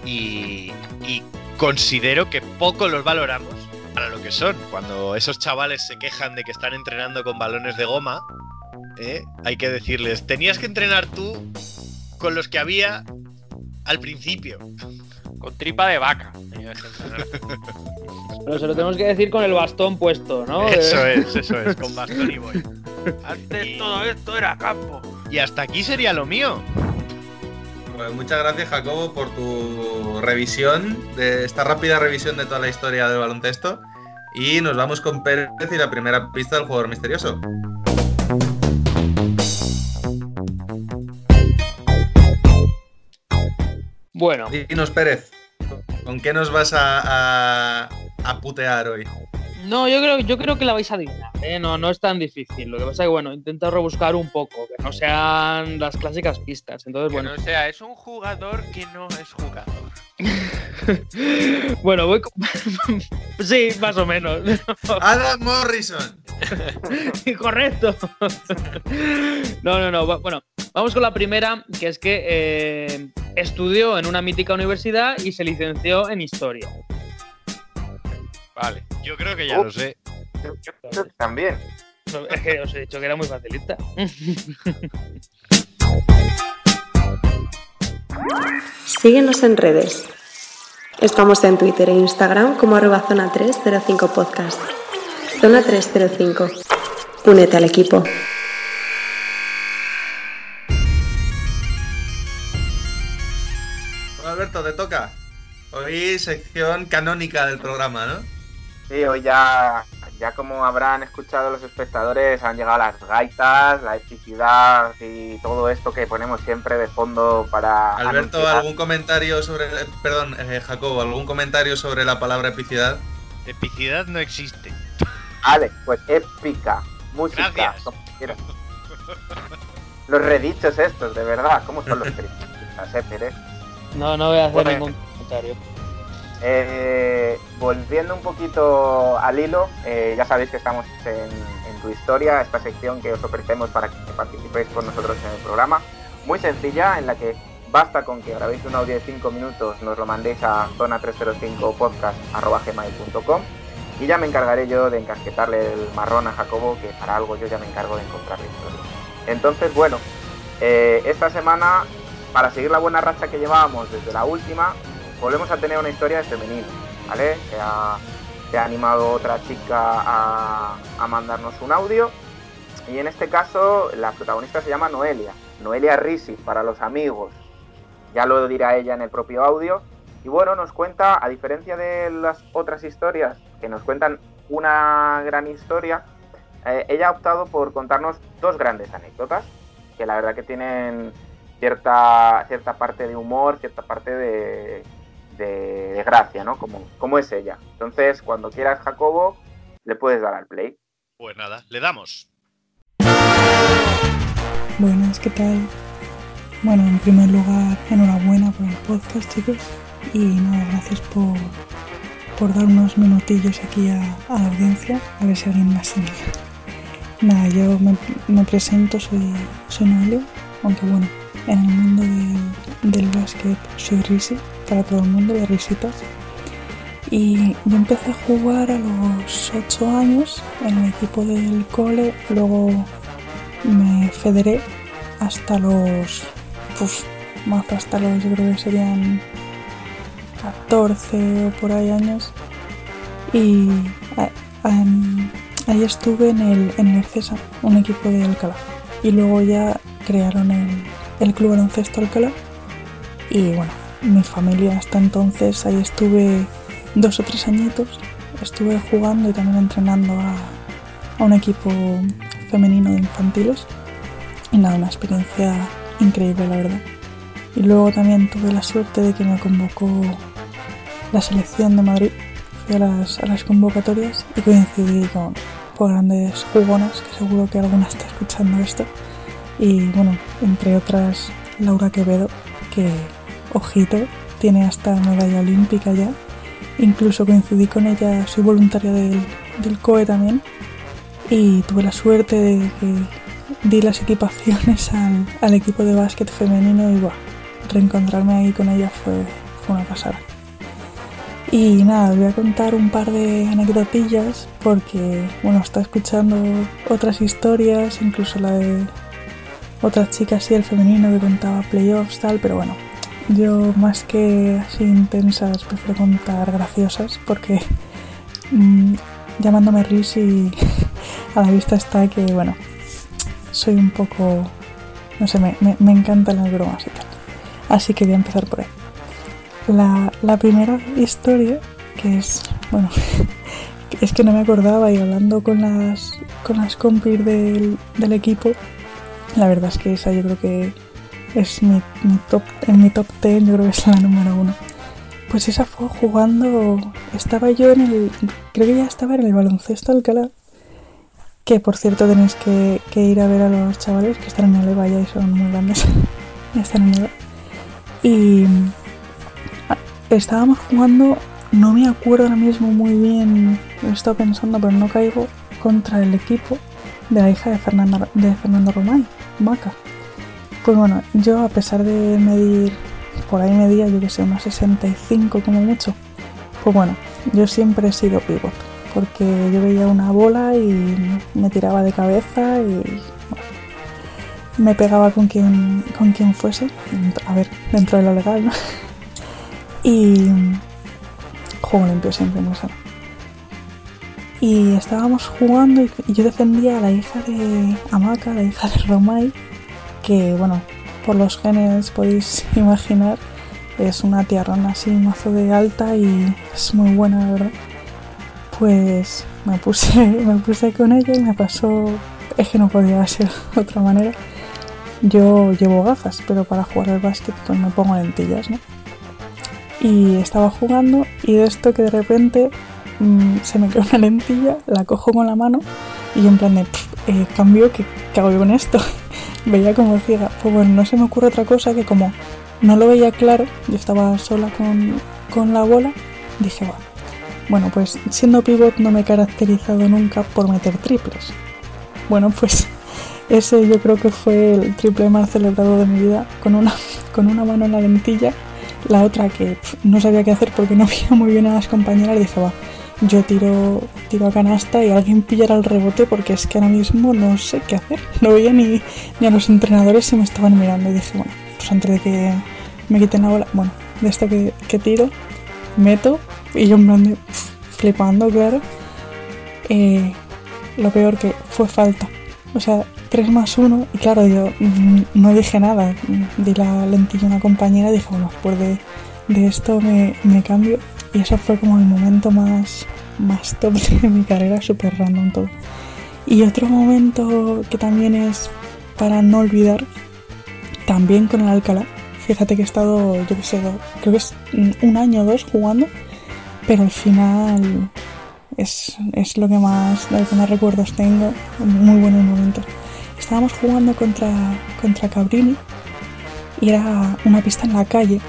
y, y considero que poco los valoramos para lo que son. Cuando esos chavales se quejan de que están entrenando con balones de goma, ¿eh? hay que decirles, tenías que entrenar tú con los que había al principio. Con tripa de vaca. Pero se lo tenemos que decir con el bastón puesto, ¿no? Eso es, eso es, con bastón y voy. Antes y... todo esto era campo. Y hasta aquí sería lo mío. Pues muchas gracias, Jacobo, por tu revisión, de esta rápida revisión de toda la historia del baloncesto. Y nos vamos con Pérez y la primera pista del jugador misterioso. Bueno. Dinos, Pérez, ¿con qué nos vas a, a, a putear hoy? No, yo creo, yo creo que la vais a adivinar, ¿eh? no, no es tan difícil. Lo que pasa es que, bueno, intento rebuscar un poco, que no sean las clásicas pistas. Entonces, que bueno. no sea, es un jugador que no es jugador. bueno, voy con... Sí, más o menos. Adam Morrison. Correcto. no, no, no. Bueno, vamos con la primera, que es que eh, estudió en una mítica universidad y se licenció en historia. Vale. Yo creo que ya Ups. lo sé. Yo también. Es que os he dicho que era muy facilita. Síguenos en redes. Estamos en Twitter e Instagram como arroba zona 305 podcast. Zona 305. Únete al equipo. Bueno, Alberto, te toca. Hoy sección canónica del programa, ¿no? Sí, hoy ya, ya como habrán escuchado los espectadores, han llegado las gaitas, la epicidad y todo esto que ponemos siempre de fondo para. Alberto, anunciar. ¿algún comentario sobre. Perdón, eh, Jacobo, ¿algún comentario sobre la palabra epicidad? Epicidad no existe. Vale, pues épica, música, Gracias. como quieras. Los redichos estos, de verdad, ¿cómo son los Pérez? No, no voy a hacer Bueno. ningún comentario. Eh, volviendo un poquito al hilo, eh, ya sabéis que estamos en, tu historia, esta sección que os ofrecemos para que participéis con nosotros en el programa. Muy sencilla, en la que basta con que grabéis un audio de 5 minutos, nos lo mandéis a zona305podcast.gmail.com y ya me encargaré yo de encasquetarle el marrón a Jacobo, que para algo yo ya me encargo de encontrar la historia. Entonces, bueno, eh, esta semana, para seguir la buena racha que llevábamos desde la última, volvemos a tener una historia de femenino, ¿vale? Se ha, animado otra chica a, a, mandarnos un audio y en este caso la protagonista se llama Noelia, Noelia Risi para los amigos, ya lo dirá ella en el propio audio y bueno, nos cuenta, a diferencia de las otras historias que nos cuentan una gran historia, eh, ella ha optado por contarnos dos grandes anécdotas que la verdad que tienen cierta, cierta parte de humor, cierta parte de, de, de, gracia, ¿no? Como, como es ella. Entonces, cuando quieras, Jacobo, le puedes dar al play. Pues nada, le damos. Buenas, ¿qué tal? Bueno, en primer lugar, enhorabuena por el podcast, chicos. Y nada, gracias por, por dar unos minutillos aquí a, a, la audiencia, a ver si alguien más se. Nada, yo me, me presento, soy, soy Noelia, aunque bueno, en el mundo del, del básquet soy risi, para todo el mundo de risitas. Y yo empecé a jugar a los 8 años en el equipo del cole, luego me federé hasta los, pues más hasta los, yo creo que serían 14 o por ahí años. Y ahí estuve en el, en el CESA, un equipo de Alcalá. Y luego ya crearon el, el Club Baloncesto Alcalá. Y bueno, mi familia hasta entonces, ahí estuve dos o tres añitos. Estuve jugando y también entrenando a, a un equipo femenino de infantiles. Y nada, una experiencia increíble, la verdad. Y luego también tuve la suerte de que me convocó la selección de Madrid. Fui a las, a las convocatorias y coincidí con, con grandes jugonas, que seguro que alguna está escuchando esto. Y bueno, entre otras, Laura Quevedo, que, ojito, tiene hasta medalla olímpica ya. Incluso coincidí con ella, soy voluntaria del, del COE también. Y tuve la suerte de que di las equipaciones al, al equipo de básquet femenino y reencontrarme ahí con ella fue, fue una pasada. Y nada, os voy a contar un par de anecdotillas porque, bueno, está escuchando otras historias, incluso la de otras chicas y el femenino que contaba playoffs, tal, pero bueno, yo más que así intensas prefiero contar graciosas porque mm, llamándome Riz y a la vista está que, bueno, soy un poco, no sé, me, me, me encantan las bromas y tal. Así que voy a empezar por ahí. La, la primera historia, que es, bueno, es que no me acordaba y hablando con las, con las compis del, del equipo, la verdad es que esa yo creo que es mi, mi top, en mi top 10 yo creo que es la número uno. Pues esa fue jugando, estaba yo en el, creo que ya estaba en el baloncesto Alcalá, que por cierto tenéis que, ir a ver a los chavales que están en el EVA ya y son muy grandes, están en el. Y estábamos jugando, no me acuerdo ahora mismo muy bien, lo he estado pensando, pero no caigo, contra el equipo de la hija de, de Fernando Romay, Maca. Pues bueno, yo a pesar de medir, por ahí medía yo que sé, unos 65 como mucho, pues bueno, yo siempre he sido pivot, porque yo veía una bola y me tiraba de cabeza y me pegaba con quien, con quien fuese, a ver, dentro de lo legal, ¿no? Y juego limpio siempre, muy sano. Y estábamos jugando y yo defendía a la hija de Amaka, la hija de Romay, que bueno, por los genes podéis imaginar, es una tierrona así, mazo de alta y es muy buena, la verdad. Pues me puse, me puse con ella y me pasó, es que no podía ser otra manera. Yo llevo gafas, pero para jugar al básquet pues me pongo lentillas, ¿no? y estaba jugando y de esto que de repente mmm, se me queda una lentilla, la cojo con la mano y en plan de eh, cambio, ¿qué, ¿qué, hago yo con esto? Veía como ciega. Pues bueno, no se me ocurre otra cosa que como no lo veía claro, yo estaba sola con, con la bola, dije, va. Bueno, pues siendo pivot no me he caracterizado nunca por meter triples. Bueno, pues ese yo creo que fue el triple más celebrado de mi vida, con una, con una mano en la lentilla la otra que no sabía qué hacer porque no veía muy bien a las compañeras, dije, va, yo tiro, tiro a canasta y alguien pillará el rebote porque es que ahora mismo no sé qué hacer. No veía ni, ni a los entrenadores se me estaban mirando y dije, bueno, pues antes de que me quiten la bola, bueno, de esto que, que tiro, meto y yo en plan de flipando, claro. Eh, lo peor que fue falta. O sea, 3 más 1 y claro, yo mm, no dije nada, di la lentilla a una compañera y dije, bueno, después de, de esto me, me, cambio y eso fue como el momento más, más top de mi carrera, súper random todo. Y otro momento que también es para no olvidar, también con el Alcalá, fíjate que he estado, yo qué sé, creo que es un año o dos jugando, pero al final es, es lo que más, lo que más recuerdos tengo, muy buenos momentos estábamos jugando contra, contra Cabrini y era una pista en la calle,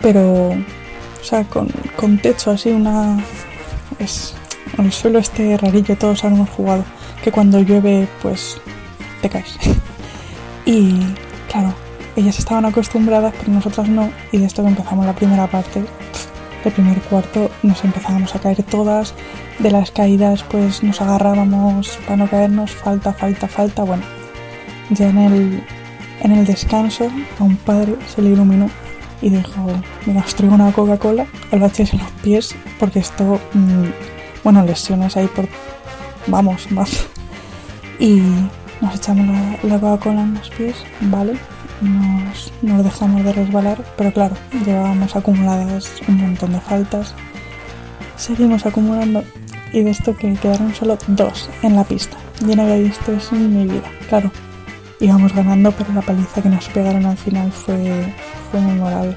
pero, o sea, con, con techo así, una. Es, el suelo este rarillo, todos hemos jugado, que cuando llueve, pues te caes. Y claro, ellas estaban acostumbradas, pero nosotras no. Y de esto que empezamos la primera parte, el primer cuarto, nos empezábamos a caer todas. De las caídas, pues nos agarrábamos para no caernos, falta, falta, falta. Bueno, ya en el, en el descanso, a un padre se le iluminó y dijo: Mira, os traigo una Coca-Cola, el baches en los pies, porque esto, mm, bueno, lesiones ahí por. Vamos, más. Y nos echamos la, la Coca-Cola en los pies, ¿vale? Nos, nos dejamos de resbalar, pero claro, llevábamos acumuladas un montón de faltas. Seguimos acumulando y de esto que quedaron solo dos en la pista. Yo no había visto eso en mi vida, claro. Íbamos ganando, pero la paliza que nos pegaron al final fue, fue memorable.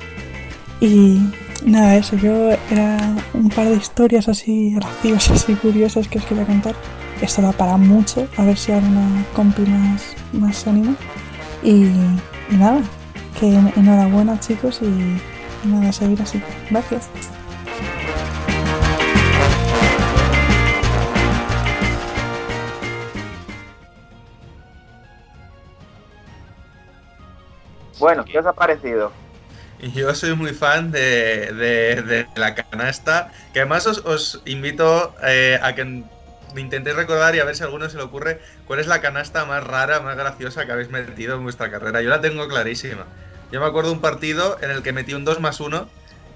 Y nada, eso, yo era un par de historias así graciosas y curiosas que os quería contar. Esto da para mucho, a ver si hago una compi más, más anima. Y, y nada, que enhorabuena chicos y, y nada, seguir así. Gracias. Bueno, ¿qué os ha parecido? Yo soy muy fan de, de- de la canasta, que además os, os invito eh, a que me intentéis recordar y a ver si a alguno se le ocurre cuál es la canasta más rara, más graciosa que habéis metido en vuestra carrera. Yo la tengo clarísima. Yo me acuerdo de un partido en el que metí un 2 más 1,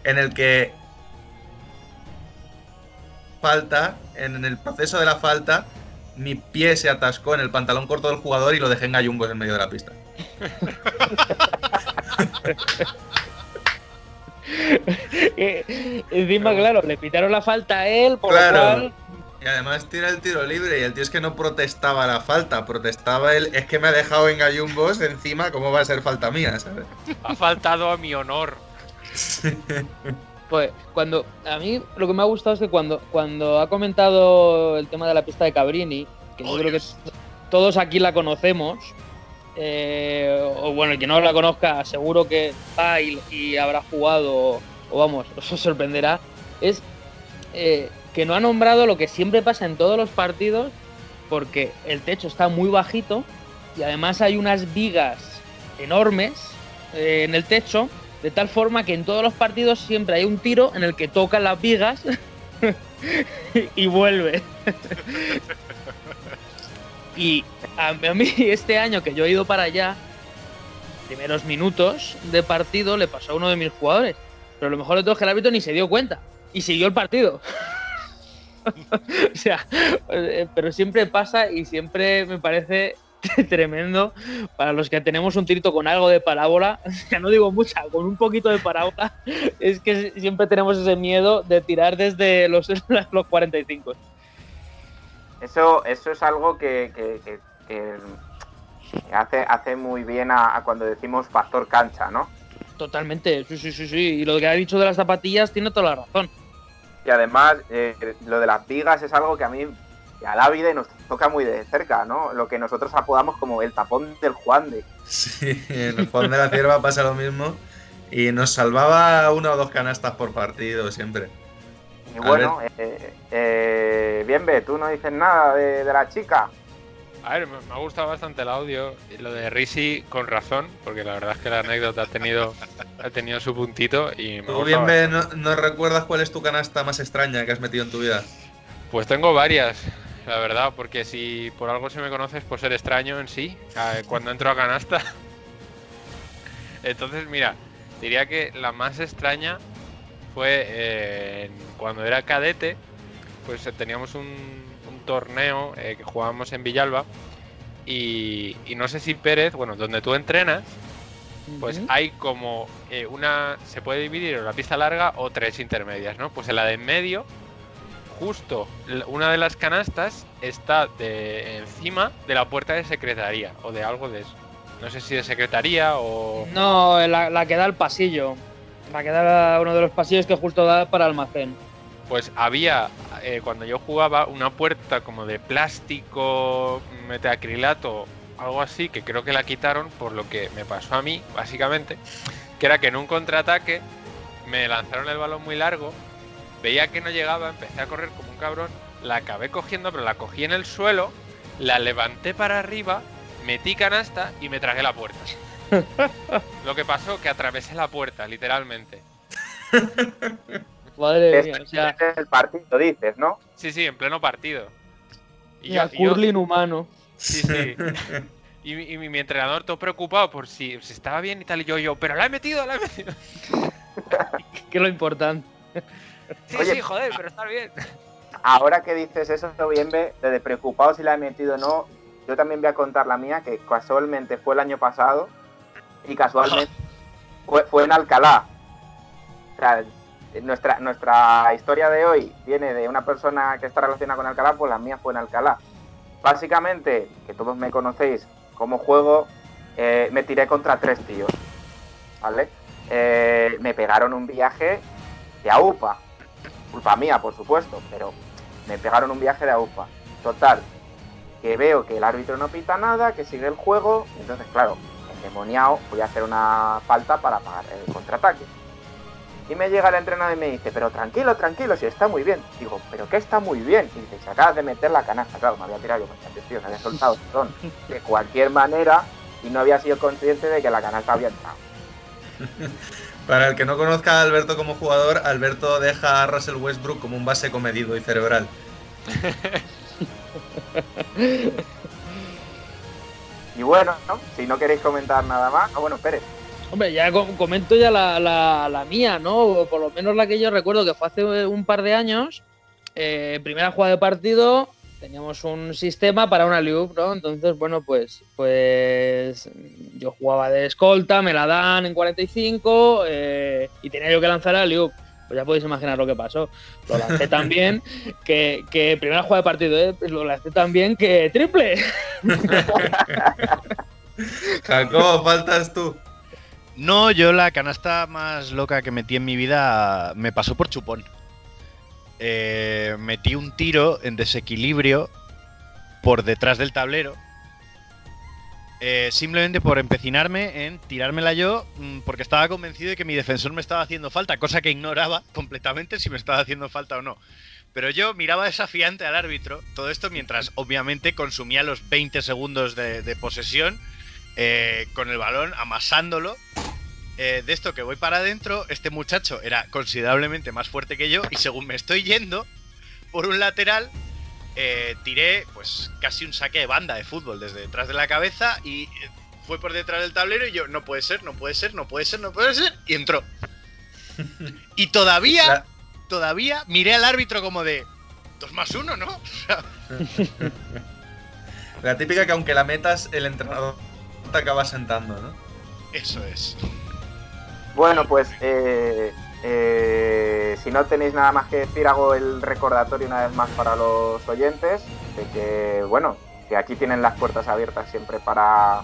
en el que falta, en el proceso de la falta, mi pie se atascó en el pantalón corto del jugador y lo dejé en gallumbos en medio de la pista. Eh, Encima, claro, le pitaron la falta a él, por lo Claro. cual. Y además tira el tiro libre y el tío es que no protestaba la falta, protestaba el es que me ha dejado en gallumbos encima, ¿cómo va a ser falta mía? ¿sabes? Ha faltado a mi honor. Pues cuando a mí lo que me ha gustado es que cuando, cuando ha comentado el tema de la pista de Cabrini, que yo creo que todos aquí la conocemos, eh, o bueno, el que no la conozca, seguro que va y, habrá jugado, o vamos, os sorprenderá, es eh, que no ha nombrado lo que siempre pasa en todos los partidos, porque el techo está muy bajito y además hay unas vigas enormes eh, en el techo, de tal forma que en todos los partidos siempre hay un tiro en el que toca las vigas y vuelve. y a, a mí este año que yo he ido para allá, primeros minutos de partido le pasó a uno de mis jugadores. Pero lo mejor de todo es que el árbitro ni se dio cuenta y siguió el partido. o sea, eh, pero siempre pasa y siempre me parece tremendo para los que tenemos un tirito con algo de parábola, ya no digo mucha, con un poquito de parábola, es que siempre tenemos ese miedo de tirar desde los, los 45. Eso, eso es algo que, que- que- que hace, hace muy bien a, a cuando decimos factor cancha, ¿no? Totalmente, sí, sí, sí, sí. Y lo que ha dicho de las zapatillas tiene toda la razón. Y además, eh, lo de las vigas es algo que a mí y a la vida nos toca muy de cerca, ¿no? Lo que nosotros apodamos como el tapón del Juan de. Sí, en el fondo de la cierva pasa lo mismo y nos salvaba una o dos canastas por partido siempre. Y A bueno, eh, eh, bien, ve, tú no dices nada de, de la chica. A ver, me, me ha gustado bastante el audio. Y lo de Risi con razón, porque la verdad es que la anécdota ha tenido, ha tenido su puntito y me ¿Tú gusta bien ve, no, no recuerdas cuál es tu canasta más extraña que has metido en tu vida? Pues tengo varias, la verdad, porque si por algo se me conoces por ser extraño en sí, eh, cuando entro a canasta. Entonces, mira, diría que la más extraña fue eh, cuando era cadete, pues eh, teníamos un, un torneo eh, que jugábamos en Villalba y, y no sé si Pérez, bueno, donde tú entrenas, pues hay como eh, una, se puede dividir en una pista larga o tres intermedias, ¿no? Pues en la de en medio, justo una de las canastas está de encima de la puerta de secretaría o de algo de eso. No sé si de secretaría o... No, la, la que da al pasillo. Da a uno de los pasillos que justo da para almacén. Pues había, eh, cuando yo jugaba, una puerta como de plástico, metacrilato, algo así, que creo que la quitaron por lo que me pasó a mí, básicamente, que era que en un contraataque me lanzaron el balón muy largo, veía que no llegaba, empecé a correr como un cabrón, la acabé cogiendo, pero la cogí en el suelo, la levanté para arriba, metí canasta y me tragué la puerta. Lo que pasó que atravesé la puerta, literalmente. Madre Este mía, o sea, es el partido, dices, ¿no? Sí, sí, en pleno partido. Y yo- y yo- curling humano. Sí, sí. Y, mi- y mi, mi entrenador todo preocupado por si, si estaba bien y tal. Y yo, yo, pero la he metido, la he metido. Que es lo importante. Sí, Oye, sí, joder, pero está bien. Ahora que dices eso, bien ve, de preocupado si la he metido o no, yo también voy a contar la mía, que casualmente fue el año pasado y casualmente fue, en Alcalá. O sea, nuestra, nuestra historia de hoy viene de una persona que está relacionada con Alcalá, pues la mía fue en Alcalá. Básicamente, que todos me conocéis como juego, eh, me tiré contra tres tíos. ¿Vale? Eh, me pegaron un viaje de AUPA. Culpa mía, por supuesto, pero me pegaron un viaje de AUPA. Total, que veo que el árbitro no pita nada, que sigue el juego, entonces, claro, endemoniado, voy a hacer una falta para pagar el contraataque. Y me llega el entrenador y me dice, pero tranquilo, tranquilo, si está muy bien. Digo, ¿pero qué está muy bien? Y dice, se acabas de meter la canasta. Claro, me había tirado yo con tío, se había soltado el de cualquier manera y no había sido consciente de que la canasta había entrado. Para el que no conozca a Alberto como jugador, Alberto deja a Russell Westbrook como un base comedido y cerebral. Y bueno, ¿no? si no queréis comentar nada más, ah, bueno, Pérez. Hombre, ya com- comento ya la, la- mía, ¿no? O por lo menos la que yo recuerdo que fue hace un par de años. Eh, primera jugada de partido, teníamos un sistema para una loop, ¿no? Entonces, bueno, pues, pues yo jugaba de escolta, me la dan en 45 eh, y tenía yo que lanzar a loop. Pues ya podéis imaginar lo que pasó. Lo lancé tan bien que, que primera jugada de partido, ¿eh? Lo lancé tan bien que triple. Jacob, faltas tú. No, yo la canasta más loca que metí en mi vida me pasó por chupón. Eh, metí un tiro en desequilibrio por detrás del tablero. Eh, simplemente por empecinarme en tirármela yo, mm, porque estaba convencido de que mi defensor me estaba haciendo falta, cosa que ignoraba completamente si me estaba haciendo falta o no. Pero yo miraba desafiante al árbitro, todo esto mientras obviamente consumía los 20 segundos de, posesión eh, con el balón, amasándolo. Eh, de esto que voy para adentro, este muchacho era considerablemente más fuerte que yo y según me estoy yendo por un lateral, eh, tiré pues casi un saque de banda de fútbol desde detrás de la cabeza y eh, fue por detrás del tablero y yo, no puede ser, no puede ser, no puede ser, no puede ser, y entró. Y todavía, La- todavía miré al árbitro como de, dos más uno, ¿no? O sea, La típica que aunque la metas, el entrenador te acaba sentando, ¿no? eso es. Bueno, pues eh, eh, si no tenéis nada más que decir, hago el recordatorio una vez más para los oyentes de que, bueno, que aquí tienen las puertas abiertas siempre para,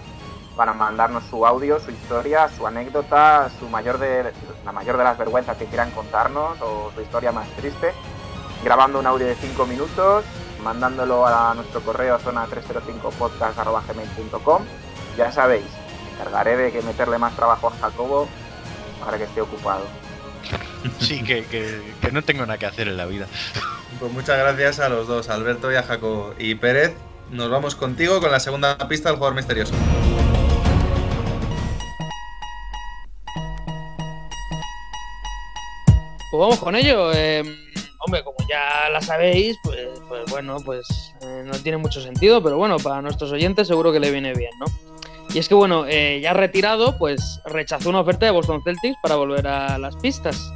para mandarnos su audio, su historia, su anécdota, su mayor de, la mayor de las vergüenzas que quieran contarnos o su historia más triste, grabando un audio de 5 minutos, mandándolo a nuestro correo zona 305podcast.gmail.com. Ya sabéis, encargaré de que meterle más trabajo a Jacobo para que esté ocupado. Sí, que, que- que no tengo nada que hacer en la vida. Pues muchas gracias a los dos, Alberto y a Jacobo. Y Pérez, nos vamos contigo con la segunda pista del jugador misterioso. Pues vamos con ello. eh, hombre, como ya la sabéis, pues, pues bueno, pues eh, no tiene mucho sentido, pero bueno, para nuestros oyentes seguro que le viene bien, ¿no? Y es que bueno, eh, ya retirado, pues rechazó una oferta de Boston Celtics para volver a las pistas.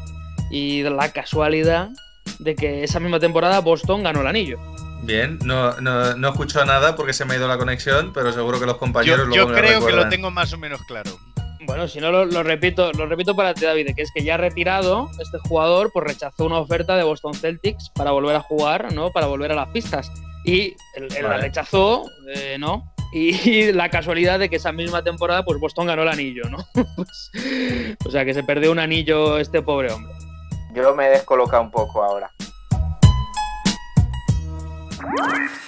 Y la casualidad de que esa misma temporada Boston ganó el anillo. Bien, no, no, no escucho nada porque se me ha ido la conexión, pero seguro que los compañeros Yo, luego yo me creo que lo tengo más o menos claro. Bueno, si no lo, lo repito, lo repito para ti, David, que es que ya retirado, este jugador pues rechazó una oferta de Boston Celtics para volver a jugar, ¿no? Para volver a las pistas. Y él, él la rechazó, eh, ¿no? Y la casualidad de que esa misma temporada, pues Boston ganó el anillo, ¿no? Pues, o sea que se perdió un anillo este pobre hombre. Yo me he descolocado un poco ahora.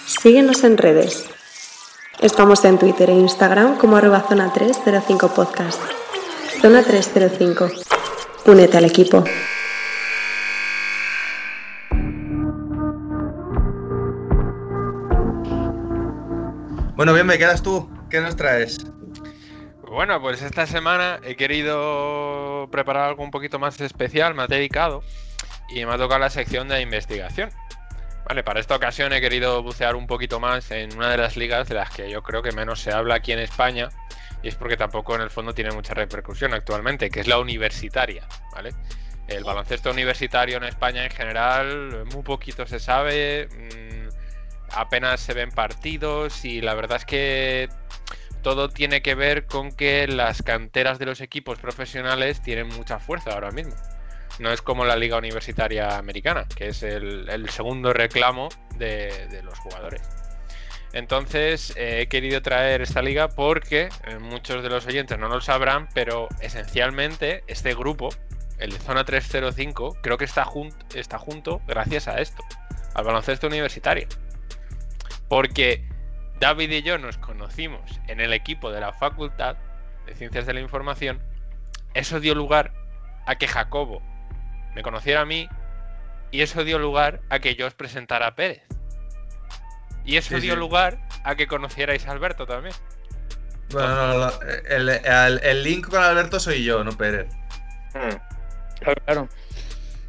Síguenos en redes. Estamos en Twitter e Instagram como arroba zona 305 podcast. Zona 305. Únete al equipo. Bueno, bien, me quedas tú. ¿qué nos traes? Bueno, pues esta semana he querido preparar algo un poquito más especial, más dedicado, y me ha tocado la sección de investigación. Vale, para esta ocasión he querido bucear un poquito más en una de las ligas de las que yo creo que menos se habla aquí en España, y es porque tampoco en el fondo tiene mucha repercusión actualmente, que es la universitaria, ¿vale? El baloncesto universitario en España en general, muy poquito se sabe, mmm, apenas se ven partidos y la verdad es que todo tiene que ver con que las canteras de los equipos profesionales tienen mucha fuerza ahora mismo. No es como la liga universitaria americana, que es el, segundo reclamo de, los jugadores. Entonces eh, he querido traer esta liga porque eh, muchos de los oyentes no lo sabrán, pero esencialmente este grupo, el de Zona 305, creo que está, está junto gracias a esto, al baloncesto universitario. Porque David y yo nos conocimos en el equipo de la Facultad de Ciencias de la Información. Eso dio lugar a que Jacobo me conociera a mí y eso dio lugar a que yo os presentara a Pérez. Y eso sí, dio sí. lugar a que conocierais a Alberto también. Bueno, no, no, el, el, el, link con Alberto soy yo, no Pérez. Hmm. Claro, claro.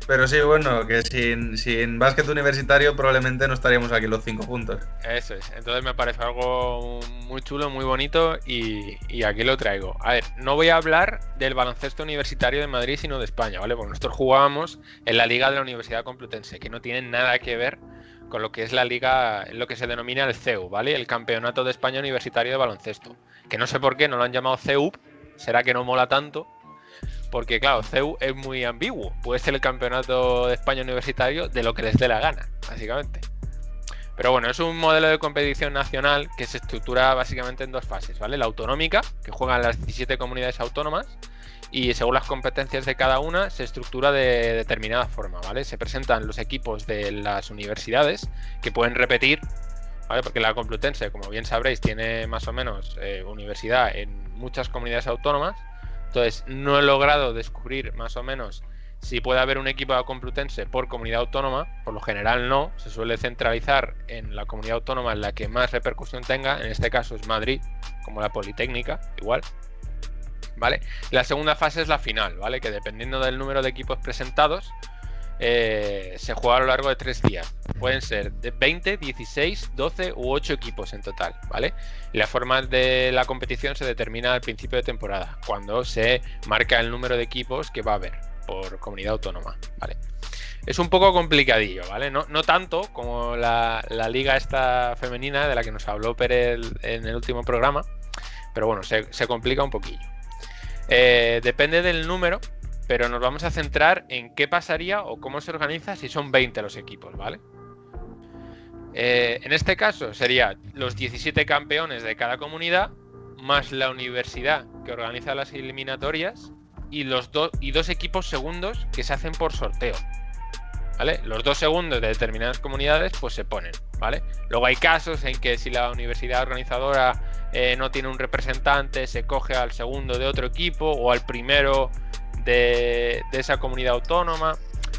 Pero sí, bueno, que sin, sin básquet universitario probablemente no estaríamos aquí los cinco juntos. Eso es. Entonces me parece algo muy chulo, muy bonito y, y, aquí lo traigo. A ver, no voy a hablar del baloncesto universitario de Madrid, sino de España, ¿vale? Porque nosotros jugábamos en la Liga de la Universidad Complutense, que no tiene nada que ver con lo que es la liga, lo que se denomina el CEU, ¿vale? El Campeonato de España Universitario de Baloncesto. Que no sé por qué no lo han llamado CEU, será que no mola tanto, porque claro, CEU es muy ambiguo. Puede ser el campeonato de España universitario de lo que les dé la gana, básicamente. Pero bueno, es un modelo de competición nacional que se estructura básicamente en dos fases, ¿vale? La autonómica, que juegan las 17 comunidades autónomas, y según las competencias de cada una se estructura de determinada forma, ¿vale? Se presentan los equipos de las universidades que pueden repetir, ¿vale? Porque la Complutense, como bien sabréis, tiene más o menos eh, universidad en muchas comunidades autónomas entonces, no he logrado descubrir más o menos si puede haber un equipo Complutense por comunidad autónoma. Por lo general no, se suele centralizar en la comunidad autónoma en la que más repercusión tenga. En este caso es Madrid, como la Politécnica, igual. ¿Vale? La segunda fase es la final, ¿vale? Que dependiendo del número de equipos presentados, eh, se juega a lo largo de tres días. Pueden ser de 20, 16, 12 u 8 equipos en total, ¿vale? La forma de la competición se determina al principio de temporada, cuando se marca el número de equipos que va a haber por comunidad autónoma, ¿vale? Es un poco complicadillo, ¿vale? No, no tanto como la, la, liga esta femenina de la que nos habló Pérez en el último programa, pero bueno, se, se complica un poquillo. Eh, depende del número, pero nos vamos a centrar en qué pasaría o cómo se organiza si son 20 los equipos, ¿vale? Eh, en este caso sería los 17 campeones de cada comunidad más la universidad que organiza las eliminatorias y los y dos equipos segundos que se hacen por sorteo. ¿Vale? Los dos segundos de determinadas comunidades pues se ponen, ¿vale? Luego hay casos en que si la universidad organizadora eh, no tiene un representante, se coge al segundo de otro equipo o al primero de, de, esa comunidad autónoma.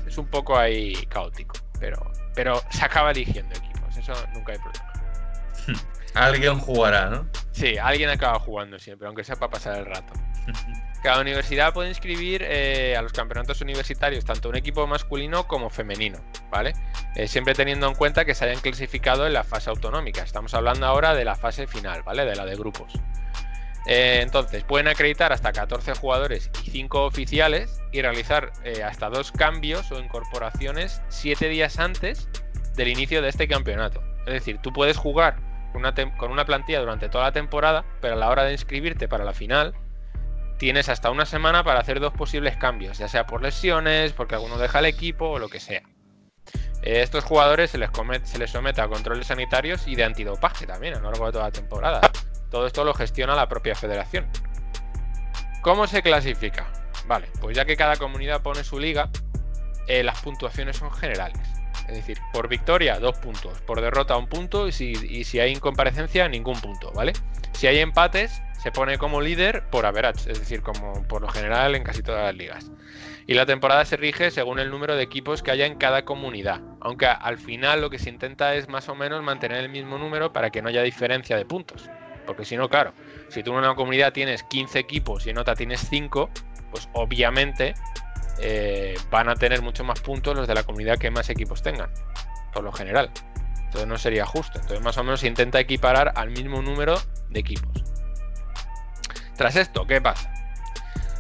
Es un poco ahí caótico, pero, pero se acaba eligiendo equipos, eso nunca hay problema. Alguien jugará, ¿no? Sí, alguien acaba jugando siempre, aunque sea para pasar el rato. Cada universidad puede inscribir eh, a los campeonatos universitarios tanto un equipo masculino como femenino, ¿vale? Eh, siempre teniendo en cuenta que se hayan clasificado en la fase autonómica. Estamos hablando ahora de la fase final, ¿vale? De la de grupos. Eh, entonces, pueden acreditar hasta 14 jugadores y 5 oficiales y realizar eh, hasta dos cambios o incorporaciones 7 días antes del inicio de este campeonato. Es decir, tú puedes jugar con una, plantilla durante toda la temporada, pero a la hora de inscribirte para la final, tienes hasta una semana para hacer dos posibles cambios, ya sea por lesiones, porque alguno deja el equipo o lo que sea. Eh, estos jugadores se les, se les somete a controles sanitarios y de antidopaje también a lo largo de toda la temporada. Todo esto lo gestiona la propia federación. ¿Cómo se clasifica? Vale, pues ya que cada comunidad pone su liga, eh, las puntuaciones son generales. Es decir, por victoria, dos puntos. Por derrota, un punto. Y si, hay incomparecencia, ningún punto, ¿vale? Si hay empates, se pone como líder por average, es decir, como por lo general en casi todas las ligas. Y la temporada se rige según el número de equipos que haya en cada comunidad, aunque al final lo que se intenta es más o menos mantener el mismo número para que no haya diferencia de puntos. Porque si no, claro, si tú en una comunidad tienes 15 equipos y en otra tienes 5, pues obviamente eh, van a tener mucho más puntos los de la comunidad que más equipos tengan, por lo general. Entonces no sería justo. Entonces más o menos se intenta equiparar al mismo número de equipos. Tras esto, ¿qué pasa?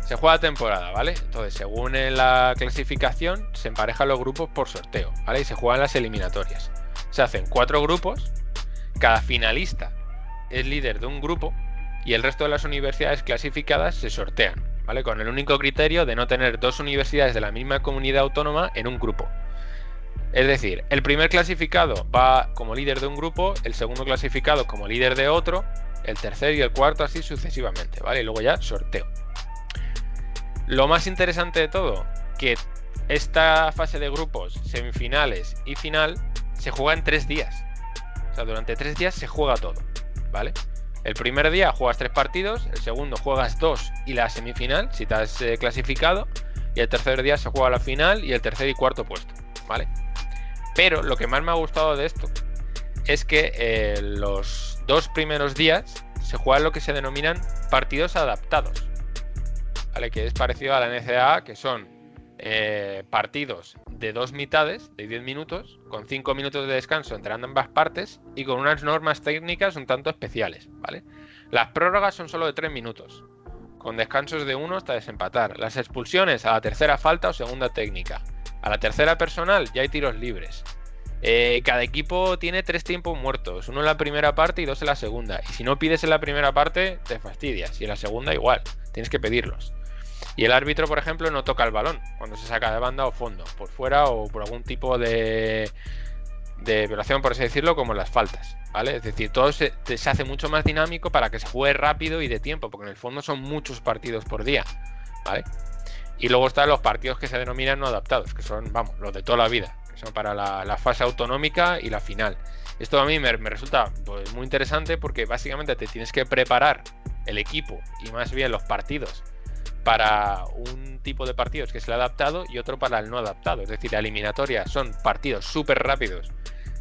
Se juega temporada, ¿vale? Entonces, según la clasificación, se emparejan los grupos por sorteo, ¿vale? Y se juegan las eliminatorias. Se hacen cuatro grupos, cada finalista es líder de un grupo y el resto de las universidades clasificadas se sortean, ¿vale? Con el único criterio de no tener dos universidades de la misma comunidad autónoma en un grupo. Es decir, el primer clasificado va como líder de un grupo, el segundo clasificado como líder de otro, el tercero y el cuarto así sucesivamente, ¿vale? Y luego ya sorteo. Lo más interesante de todo, que esta fase de grupos, semifinales y final, se juega en tres días. O sea, durante tres días se juega todo, ¿vale? El primer día juegas tres partidos, el segundo juegas dos y la semifinal, si te has eh, clasificado, y el tercer día se juega la final y el tercer y cuarto puesto, ¿vale? Pero lo que más me ha gustado de esto es que eh, los dos primeros días se juegan lo que se denominan partidos adaptados, ¿vale? Que es parecido a la NCAA, que son eh, partidos de dos mitades, de 10 minutos, con 5 minutos de descanso entre ambas partes y con unas normas técnicas un tanto especiales, ¿vale? Las prórrogas son solo de 3 minutos, con descansos de 1 hasta desempatar. Las expulsiones a la tercera falta o segunda técnica. A la tercera personal ya hay tiros libres. Eh, cada equipo tiene tres tiempos muertos, uno en la primera parte y dos en la segunda. Y si no pides en la primera parte, te fastidias. Y en la segunda igual, tienes que pedirlos. Y el árbitro, por ejemplo, no toca el balón cuando se saca de banda o fondo, por fuera o por algún tipo de, de violación, por así decirlo, como las faltas. ¿vale? Es decir, todo se, se, hace mucho más dinámico para que se juegue rápido y de tiempo, porque en el fondo son muchos partidos por día. ¿vale? Y luego están los partidos que se denominan no adaptados, que son, vamos, los de toda la vida, que son para la, fase autonómica y la final. Esto a mí me, me resulta pues, muy interesante porque básicamente te tienes que preparar el equipo y más bien los partidos para un tipo de partidos que es el adaptado y otro para el no adaptado. Es decir, la eliminatoria son partidos súper rápidos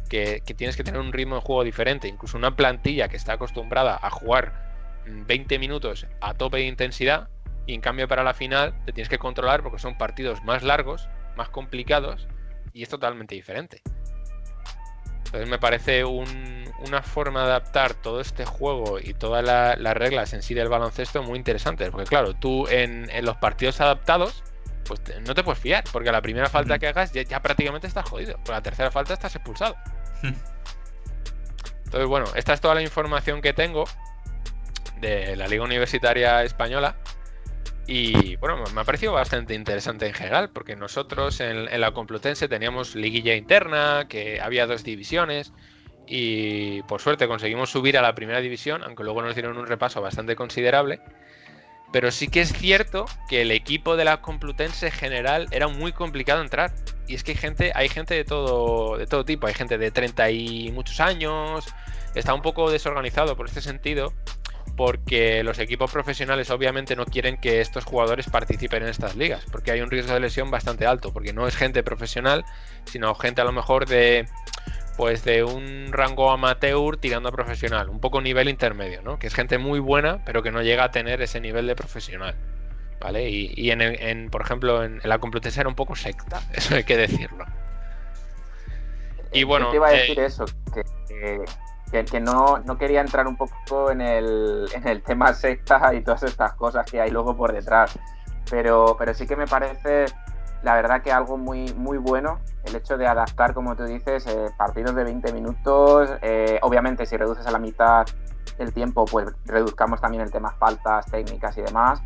que, que, tienes que tener un ritmo de juego diferente. Incluso una plantilla que está acostumbrada a jugar 20 minutos a tope de intensidad y en cambio para la final te tienes que controlar porque son partidos más largos, más complicados y es totalmente diferente. Entonces me parece un, una forma de adaptar todo este juego y todas la, las reglas en sí del baloncesto muy interesante. Porque claro, tú en, en los partidos adaptados, pues te, no te puedes fiar, porque a la primera falta que hagas ya, ya prácticamente estás jodido. Por la tercera falta estás expulsado. Entonces, bueno, esta es toda la información que tengo de la Liga Universitaria Española. Y bueno, me ha parecido bastante interesante en general, porque nosotros en, la Complutense teníamos liguilla interna, que había dos divisiones, y por suerte conseguimos subir a la primera división, aunque luego nos dieron un repaso bastante considerable. Pero sí que es cierto que el equipo de la Complutense general era muy complicado entrar. Y es que hay gente, hay gente de todo, de todo tipo, hay gente de 30 y muchos años, está un poco desorganizado por este sentido porque los equipos profesionales obviamente no quieren que estos jugadores participen en estas ligas, porque hay un riesgo de lesión bastante alto, porque no es gente profesional, sino gente a lo mejor de pues de un rango amateur tirando a profesional, un poco nivel intermedio, ¿no? Que es gente muy buena, pero que no llega a tener ese nivel de profesional. ¿Vale? Y, y en, en, por ejemplo, en, en, la Complutense era un poco secta, eso hay que decirlo. Y bueno. Yo te iba a decir eh, eso, que, que, que, no, no quería entrar un poco en el, en el tema secta y todas estas cosas que hay luego por detrás. Pero, pero sí que me parece la verdad que algo muy, muy bueno el hecho de adaptar, como tú dices, eh, partidos de 20 minutos. Eh, obviamente, si reduces a la mitad el tiempo, pues reduzcamos también el tema faltas, técnicas y demás.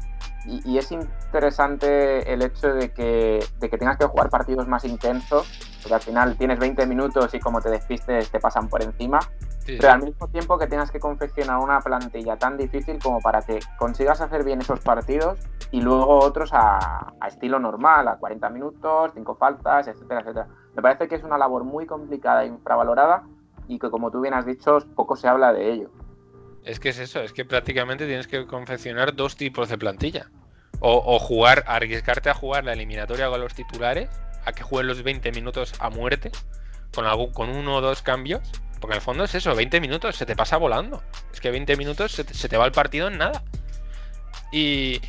Y, y es interesante el hecho de que, de que, tengas que jugar partidos más intensos, porque al final tienes 20 minutos y como te despistes te pasan por encima. Sí. Pero al mismo tiempo que tengas que confeccionar una plantilla tan difícil como para que consigas hacer bien esos partidos y luego otros a, a estilo normal, a 40 minutos, 5 faltas, etcétera, etcétera. Me parece que es una labor muy complicada e infravalorada y que, como tú bien has dicho, poco se habla de ello. Es que es eso, es que prácticamente tienes que confeccionar dos tipos de plantilla. O, o, jugar, arriesgarte a jugar la eliminatoria con los titulares, a que jueguen los 20 minutos a muerte, con, algún, con uno o dos cambios, Porque en el fondo es eso, 20 minutos, se te pasa volando. Es que 20 minutos se te, va el partido en nada. Y,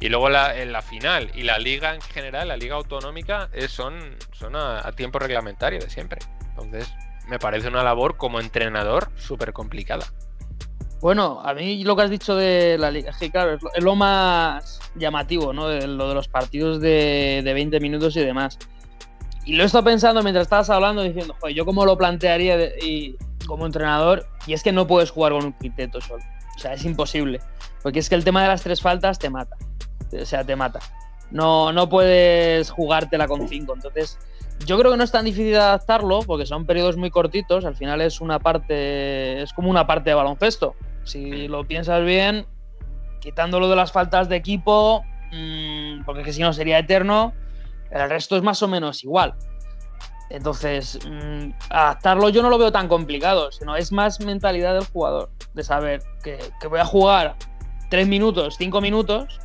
y luego la, en la final y la liga en general, la liga autonómica, es- son, son a, tiempo reglamentario de siempre. Entonces, me parece una labor como entrenador súper complicada. Bueno, a mí lo que has dicho de la liga, claro, es lo, más llamativo, ¿no? Lo de los partidos de, de 20 minutos y demás. Y lo he estado pensando mientras estabas hablando, diciendo, joder, yo cómo lo plantearía de- y, como entrenador, y es que no puedes jugar con un quinteto solo. O sea, es imposible. Porque es que el tema de las tres faltas te mata. O sea, te mata. No, no puedes jugártela con cinco. Entonces, yo creo que no es tan difícil adaptarlo, porque son periodos muy cortitos. Al final es una parte. Es como una parte de baloncesto. Si lo piensas bien, quitándolo de las faltas de equipo, mm, porque si no sería eterno, el resto es más o menos igual. Entonces, mm, adaptarlo yo no lo veo tan complicado, sino es más mentalidad del jugador, de saber que, que voy a jugar tres minutos, cinco minutos,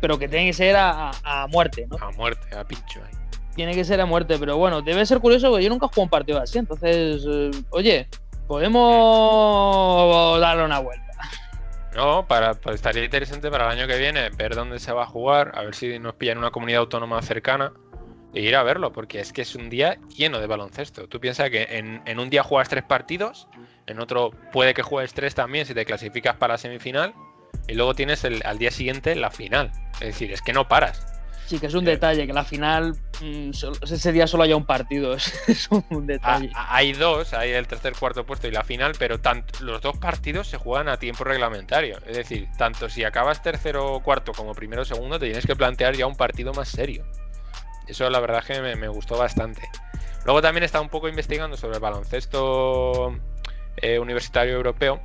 pero que tiene que ser a, a- a muerte, ¿no? A muerte, a pincho ahí. Tiene que ser a muerte, pero bueno, debe ser curioso porque yo nunca he jugado un partido así, entonces, eh, oye, podemos darle una vuelta. No, para, pues estaría interesante para el año que viene ver dónde se va a jugar, a ver si nos pilla en una comunidad autónoma cercana e ir a verlo, porque es que es un día lleno de baloncesto. Tú piensas que en, en un día juegas tres partidos, en otro puede que juegues tres también si te clasificas para la semifinal, y luego tienes el, al día siguiente la final. Es decir, es que no paras. Sí, que es un detalle, que la final, mm, solo- ese día solo haya un partido, es, es un detalle. ha- hay dos, hay el tercer, cuarto puesto y la final, pero tant- los dos partidos se juegan a tiempo reglamentario. Es decir, tanto si acabas tercero o cuarto como primero o segundo, te tienes que plantear ya un partido más serio. Eso la verdad es que me, me gustó bastante. Luego también he estado un poco investigando sobre el baloncesto eh, universitario europeo,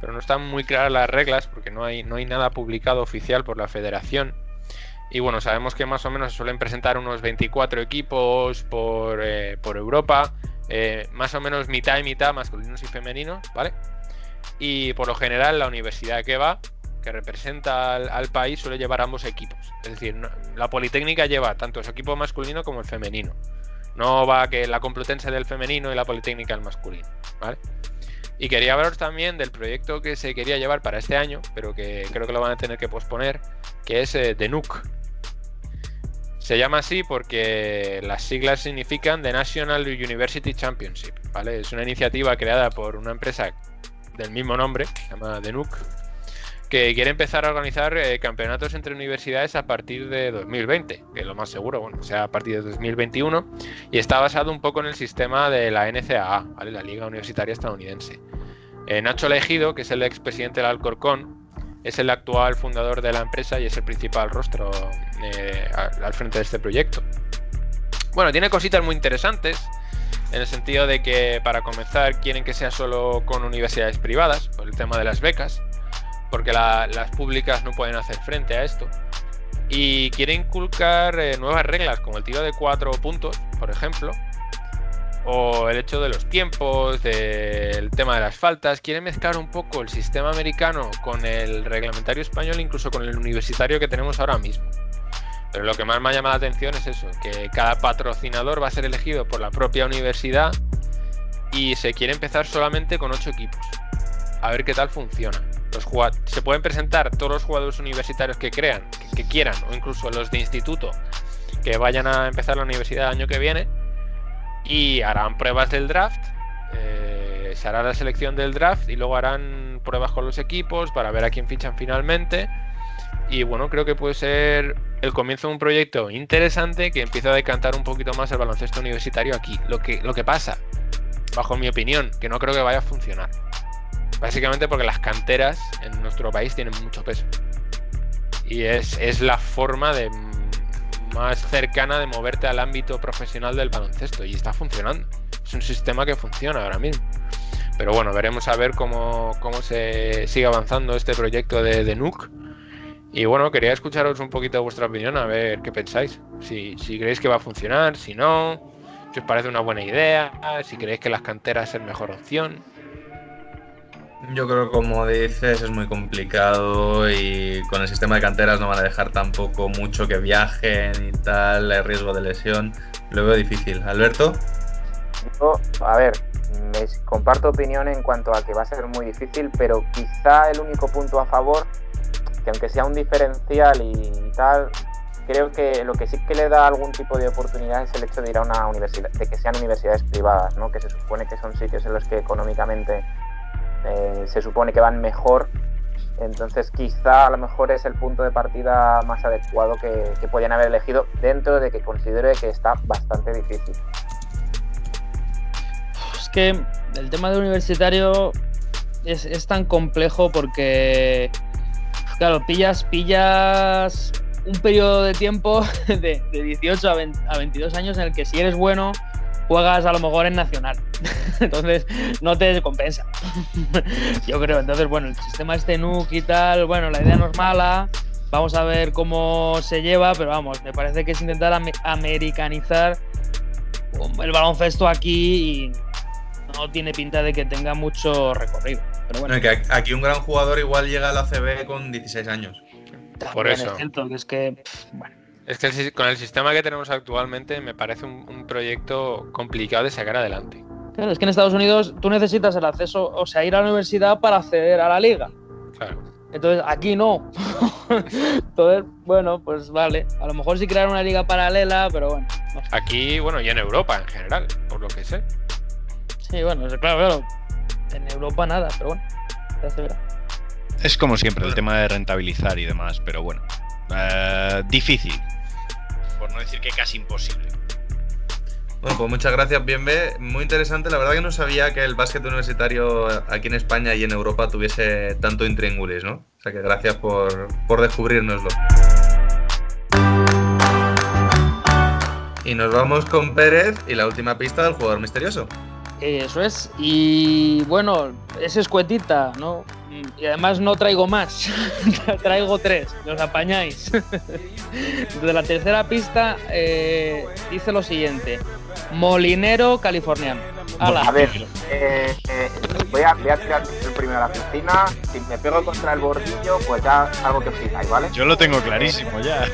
pero no están muy claras las reglas porque no hay, no hay nada publicado oficial por la federación. Y bueno, sabemos que más o menos se suelen presentar unos 24 equipos por, eh, por Europa, eh, más o menos mitad y mitad, masculinos y femeninos, ¿vale? Y por lo general la universidad que va, que representa al, al país, suele llevar ambos equipos. Es decir, la Politécnica lleva tanto su equipo masculino como el femenino. No va que la Complutense del femenino y la Politécnica el masculino, ¿vale? Y quería hablaros también del proyecto que se quería llevar para este año, pero que creo que lo van a tener que posponer, que es eh, The NUC. Se llama así porque las siglas significan The National University Championship, ¿vale? Es una iniciativa creada por una empresa del mismo nombre, se llama The que quiere empezar a organizar eh, campeonatos entre universidades a partir de 2020, que lo más seguro, bueno, sea a partir de 2021, y está basado un poco en el sistema de la NCAA, ¿vale? La Liga Universitaria Estadounidense. Eh, Nacho Legido, que es el expresidente del Alcorcón, es el actual fundador de la empresa y es el principal rostro eh, al, frente de este proyecto. Bueno, tiene cositas muy interesantes, en el sentido de que para comenzar quieren que sea solo con universidades privadas, por el tema de las becas, porque la- las públicas no pueden hacer frente a esto. Y quiere inculcar eh, nuevas reglas, como el tiro de cuatro puntos, por ejemplo, o el hecho de los tiempos, del tema de las faltas. Quiere mezclar un poco el sistema americano con el reglamentario español, incluso con el universitario que tenemos ahora mismo. Pero lo que más me ha llamado la atención es eso, que cada patrocinador va a ser elegido por la propia universidad y se quiere empezar solamente con ocho equipos. A ver qué tal funciona. Los se pueden presentar todos los jugadores universitarios que crean, que, que quieran, o incluso los de instituto que vayan a empezar la universidad el año que viene y harán pruebas del draft. eh, se hará la selección del draft y luego harán pruebas con los equipos para ver a quién fichan finalmente. Y bueno, creo que puede ser el comienzo de un proyecto interesante que empieza a decantar un poquito más el baloncesto universitario aquí. Lo que, lo que pasa, bajo mi opinión, que no creo que vaya a funcionar. Básicamente porque las canteras en nuestro país tienen mucho peso. Y es, es la forma de más cercana de moverte al ámbito profesional del baloncesto. Y está funcionando. Es un sistema que funciona ahora mismo. Pero bueno, veremos a ver cómo, cómo se sigue avanzando este proyecto de, de NUC. Y bueno, quería escucharos un poquito vuestra opinión, a ver qué pensáis. Si, si creéis que va a funcionar, si no, si os parece una buena idea, si creéis que las canteras es mejor opción. Yo creo que como dices es muy complicado y con el sistema de canteras no van a dejar tampoco mucho que viajen y tal, hay riesgo de lesión. Lo veo difícil. Alberto, Yo, a ver, me comparto opinión en cuanto a que va a ser muy difícil, pero quizá el único punto a favor, que aunque sea un diferencial y tal, creo que lo que sí que le da algún tipo de oportunidad es el hecho de ir a una universidad, de que sean universidades privadas, ¿no? que se supone que son sitios en los que económicamente eh, se supone que van mejor. Entonces quizá a lo mejor es el punto de partida más adecuado que, que podían haber elegido dentro de que considero que está bastante difícil. Es que el tema de universitario es, es tan complejo porque, claro, pillas, pillas un periodo de tiempo de, de 18 a, 20 a 22 años en el que si eres bueno juegas a lo mejor en Nacional. Entonces no te compensa. Yo creo. Entonces, bueno, el sistema este NUC y tal, bueno, la idea no es mala. Vamos a ver cómo se lleva, pero vamos, me parece que es intentar am americanizar el baloncesto aquí y no tiene pinta de que tenga mucho recorrido. Pero bueno. No, que aquí un gran jugador igual llega a la CB con 16 años. Por eso. Es, cierto, que es que, pff, bueno. Es que el, con el sistema que tenemos actualmente me parece un, un, proyecto complicado de sacar adelante. Claro, es que en Estados Unidos tú necesitas el acceso, o sea, ir a la universidad para acceder a la liga. Claro. Entonces, aquí no. Entonces, bueno, pues vale. A lo mejor sí crear una liga paralela, pero bueno. No. Aquí, bueno, y en Europa en general, por lo que sé. Sí, bueno, claro, claro. En Europa nada, pero bueno. Ya se verá. Es como siempre el tema de rentabilizar y demás, pero bueno. Uh, difícil. Por no decir que casi imposible. Bueno, pues muchas gracias, Bienve. Muy interesante. La verdad que no sabía que el básquet universitario aquí en España y en Europa tuviese tanto intríngulis, ¿no? O sea que gracias por, por descubrirnoslo. Y nos vamos con Pérez y la última pista del jugador misterioso. Eso es. Y bueno, es escuetita, ¿no? Y además no traigo más. traigo tres. Los apañáis. De la tercera pista eh, dice lo siguiente. Molinero californiano. ¡Hala! A ver, eh, eh, voy, a, voy, a, tirar el primero a la piscina. Si me pego contra el bordillo, pues ya algo que fijáis, ¿vale? Yo lo tengo clarísimo ya.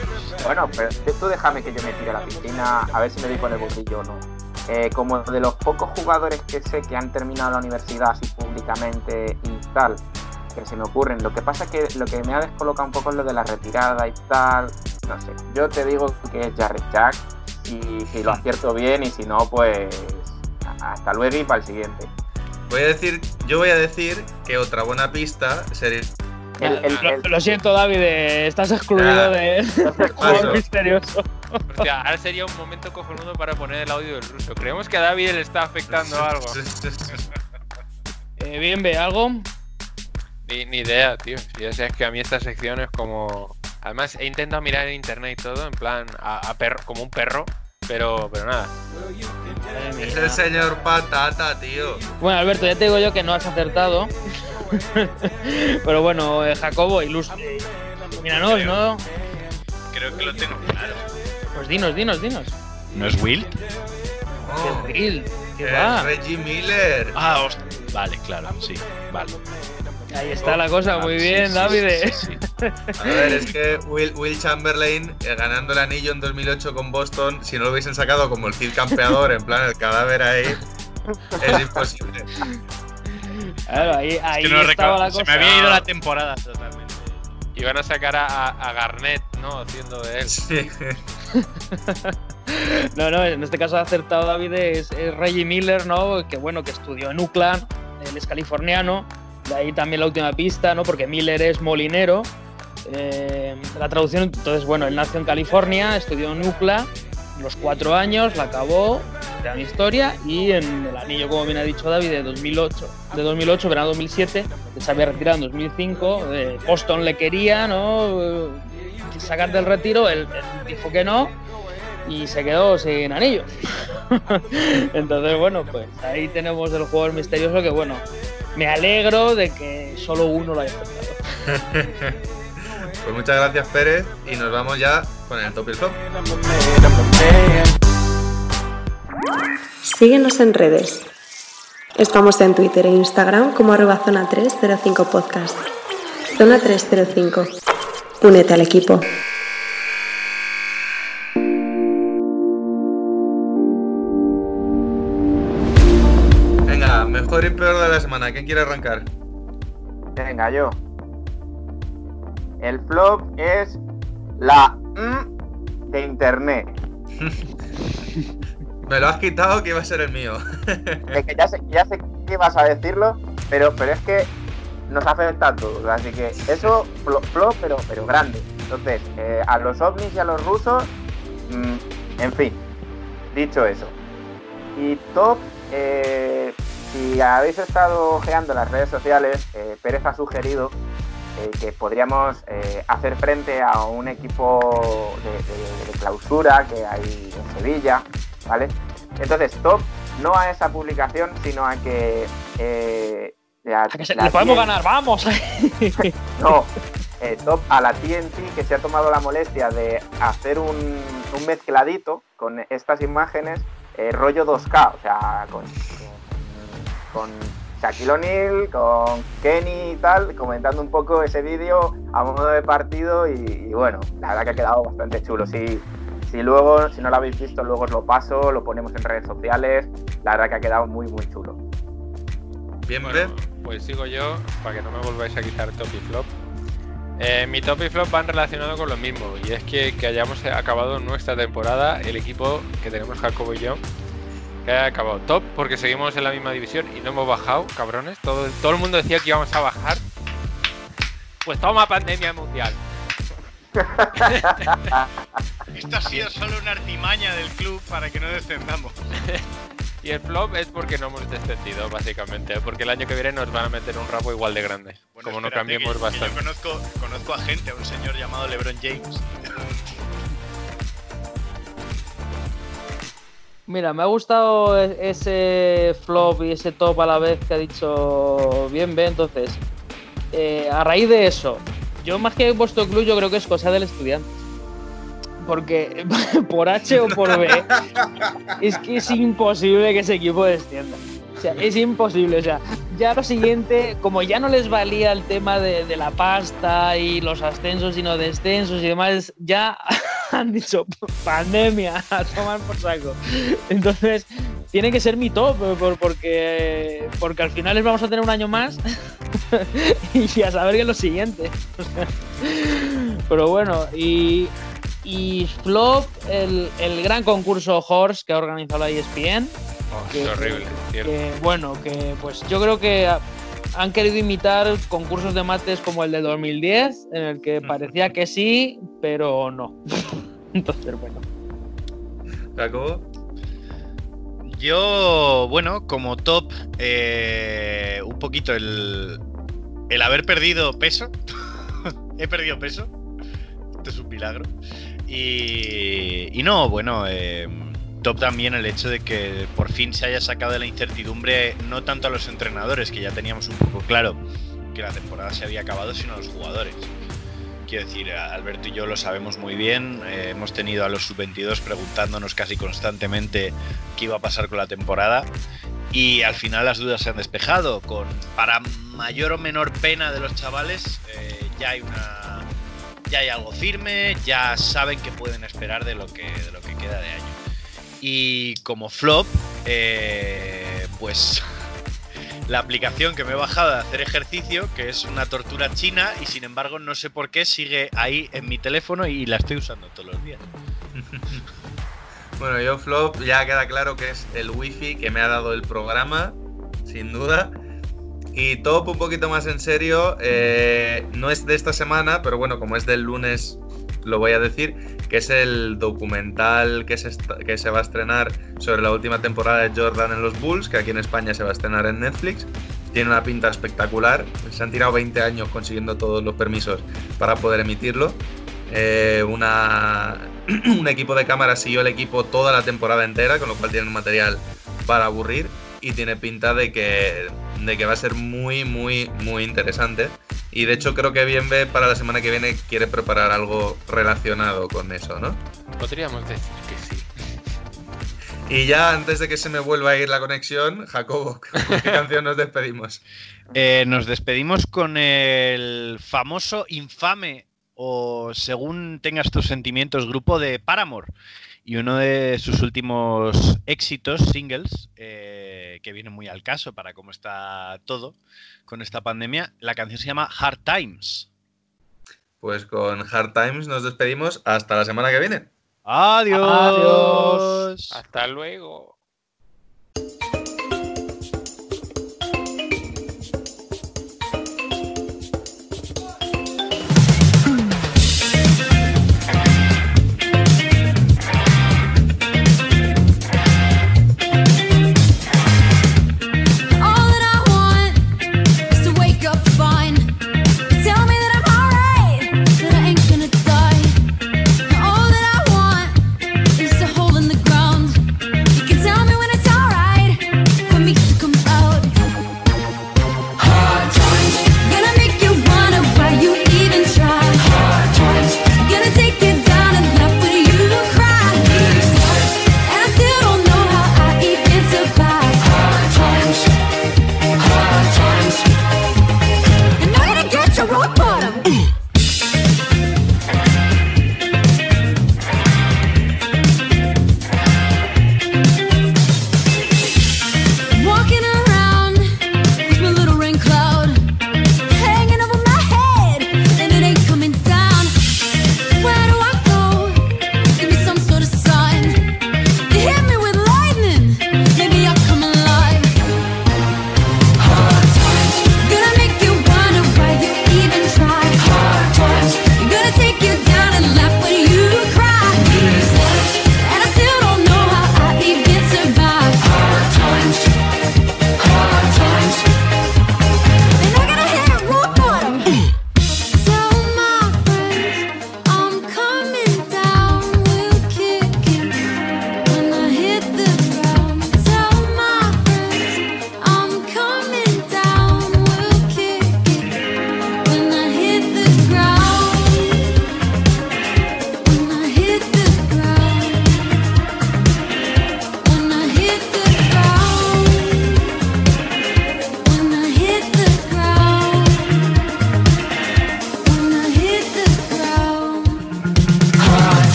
Bueno, pero tú déjame que yo me tire a la piscina a ver si me doy con el bordillo o no. Eh, como de los pocos jugadores que sé que han terminado la universidad así públicamente y tal, que se me ocurren. Lo que pasa es que lo que me ha descolocado un poco es lo de la retirada y tal. No sé, yo te digo que es Jarrett Jack y si lo acierto bien y si no, pues hasta luego y para el siguiente. Voy a decir, yo voy a decir que otra buena pista sería el, el, el, lo, lo, siento, David, estás excluido de juego misterioso. Ahora sería un momento cojonudo para poner el audio del ruso. Creemos que a David le está afectando algo. eh, bien, ve algo. Ni, ni, idea, tío. Ya sabes que a mí esta sección es como. Además, he intentado mirar en internet y todo, en plan, a, a perro, como un perro, pero, pero nada. Es el señor Patata, tío. Bueno, Alberto, ya te digo yo que no has acertado. Pero bueno, eh, Jacobo, ilustre. Míranos, creo, ¿no? Creo que lo tengo claro. Pues dinos, dinos, dinos. ¿No es Will? Oh, ¿Qué es va? Reggie Miller. Ah, hostia. Vale, claro, sí. Vale. Ahí está oh, la cosa, muy bien, sí, David. Sí, sí, A ver, es que Will, Will Chamberlain eh, ganando el anillo en 2008 con Boston, si no lo hubiesen sacado como el Cid campeador, en plan el cadáver ahí, es imposible. Claro, ahí, ahí es que no estaba la cosa. Se me había ido la temporada totalmente. Iban a sacar a, a Garnett, ¿no? Haciendo de él. Sí. no, no, en este caso ha acertado David es, es, Reggie Miller, ¿no? Que bueno, que estudió en UCLA, él es californiano. De ahí también la última pista, ¿no? Porque Miller es molinero. Eh, la traducción, entonces, bueno, él nació en California, estudió en UCLA los cuatro años, la acabó, gran historia, y en el anillo, como bien ha dicho David, de 2008, de 2008 verano 2007, se había retirado en 2005, eh, Boston le quería, ¿no? sacar del retiro, él, él, dijo que no, y se quedó sin anillo. Entonces, bueno, pues ahí tenemos el jugador misterioso que, bueno, me alegro de que solo uno lo haya aceptado. Pues muchas gracias Pérez y nos vamos ya con el top y el flop. Síguenos en redes. Estamos en Twitter e Instagram como arroba zona 305 podcast. Zona 305. Únete al equipo. mejor y peor de la semana. ¿Quién quiere arrancar? Venga, yo. El flop es la M de internet. Me lo has quitado que iba a ser el mío. Es que ya sé, ya sé que ibas a decirlo, pero, pero es que nos afecta a todos. Así que eso, flop, flop, pero, pero grande. Entonces, eh, a los ovnis y a los rusos, mm, en fin, dicho eso. Y top, eh, si habéis estado ojeando las redes sociales, eh, Pérez ha sugerido eh, que podríamos eh, hacer frente a un equipo de, de- de clausura que hay en Sevilla, ¿vale? Entonces, top, no a esa publicación, sino a que... eh, la- Que se- le podemos ganar, vamos. no, top a la TNT que se ha tomado la molestia de hacer un, un mezcladito con estas imágenes rollo 2K, o sea, con, con Shaquille O'Neal, con Kenny y tal, comentando un poco ese vídeo a modo de partido y, y bueno, la verdad que ha quedado bastante chulo. Si, si luego, si no lo habéis visto, luego os lo paso, lo ponemos en redes sociales, la verdad que ha quedado muy, muy chulo. Bien, Bueno, pues sigo yo, para que no me volváis a quitar top y flop. Eh, mi top y flop van relacionados con lo mismo, y es que, que hayamos acabado nuestra temporada, el equipo que tenemos Jacobo y yo, que haya acabado top, porque seguimos en la misma división y no hemos bajado, cabrones. Todo, todo el mundo decía que íbamos a bajar. Pues toma pandemia mundial. Esto ha sido solo una artimaña del club para que no descendamos. Y el flop es porque no hemos descendido, básicamente, porque el año que viene nos van a meter un rabo igual de grande, Bueno, como no cambiemos que- que bastante. Yo conozco, conozco a gente, a un señor llamado LeBron James. Mira, me ha gustado e- ese flop y ese top a la vez que ha dicho bien, bien. Entonces, eh, a raíz de eso, yo más que vuestro club, yo creo que es cosa del estudiante. Porque por H o por B, es que es imposible que ese equipo descienda. Es imposible. O sea, ya lo siguiente, como ya no les valía el tema de, la pasta y los ascensos y no descensos y demás, ya han dicho pandemia, a tomar por saco. Entonces, tiene que ser mi top, por- porque, porque al final les vamos a tener un año más y a saber qué es lo siguiente. Pero bueno, y, y flop, el, el gran concurso Horse que ha organizado la ESPN. Oh, que- es horrible, cierto. que, bueno, que pues yo creo que ha- han querido imitar concursos de mates como el de 2010, en el que parecía que sí, pero no. Entonces, bueno. Jacobo. Yo, bueno, como top, eh, un poquito el, el haber perdido peso. He perdido peso. Esto es un milagro. Y, y no, bueno, eh, top también el hecho de que por fin se haya sacado de la incertidumbre no tanto a los entrenadores, que ya teníamos un poco claro que la temporada se había acabado, sino a los jugadores. Quiero decir, Alberto y yo lo sabemos muy bien. eh, hemos tenido a los sub-22 preguntándonos casi constantemente qué iba a pasar con la temporada. Y al final las dudas se han despejado. Con, para mayor o menor pena de los chavales, eh, ya hay una. Ya hay algo firme, ya saben que pueden esperar de lo que, de lo que queda de año. Y como flop, eh, pues la aplicación que me he bajado de hacer ejercicio, que es una tortura china, y sin embargo no sé por qué sigue ahí en mi teléfono y la estoy usando todos los días. Bueno, yo flop ya queda claro que es el wifi que me ha dado el programa, sin duda. Y top un poquito más en serio, eh, no es de esta semana, pero bueno, como es del lunes lo voy a decir, que es el documental que se, que se va a estrenar sobre la última temporada de Jordan en los Bulls, que aquí en España se va a estrenar en Netflix. Tiene una pinta espectacular, se han tirado 20 años consiguiendo todos los permisos para poder emitirlo. Eh, un equipo de cámara siguió el equipo toda la temporada entera, con lo cual tienen material para aburrir y tiene pinta de que, de que va a ser muy, muy, muy interesante. Y de hecho creo que Bienve para la semana que viene quiere preparar algo relacionado con eso, ¿no? Podríamos decir que sí. Y ya antes de que se me vuelva a ir la conexión, Jacobo, ¿con qué canción nos despedimos? Eh, nos despedimos con el famoso, infame, o según tengas tus sentimientos, grupo de Paramore. Y uno de sus últimos éxitos, singles, eh, que viene muy al caso para cómo está todo con esta pandemia, la canción se llama Hard Times. Pues con Hard Times nos despedimos hasta la semana que viene. Adiós. Hasta luego.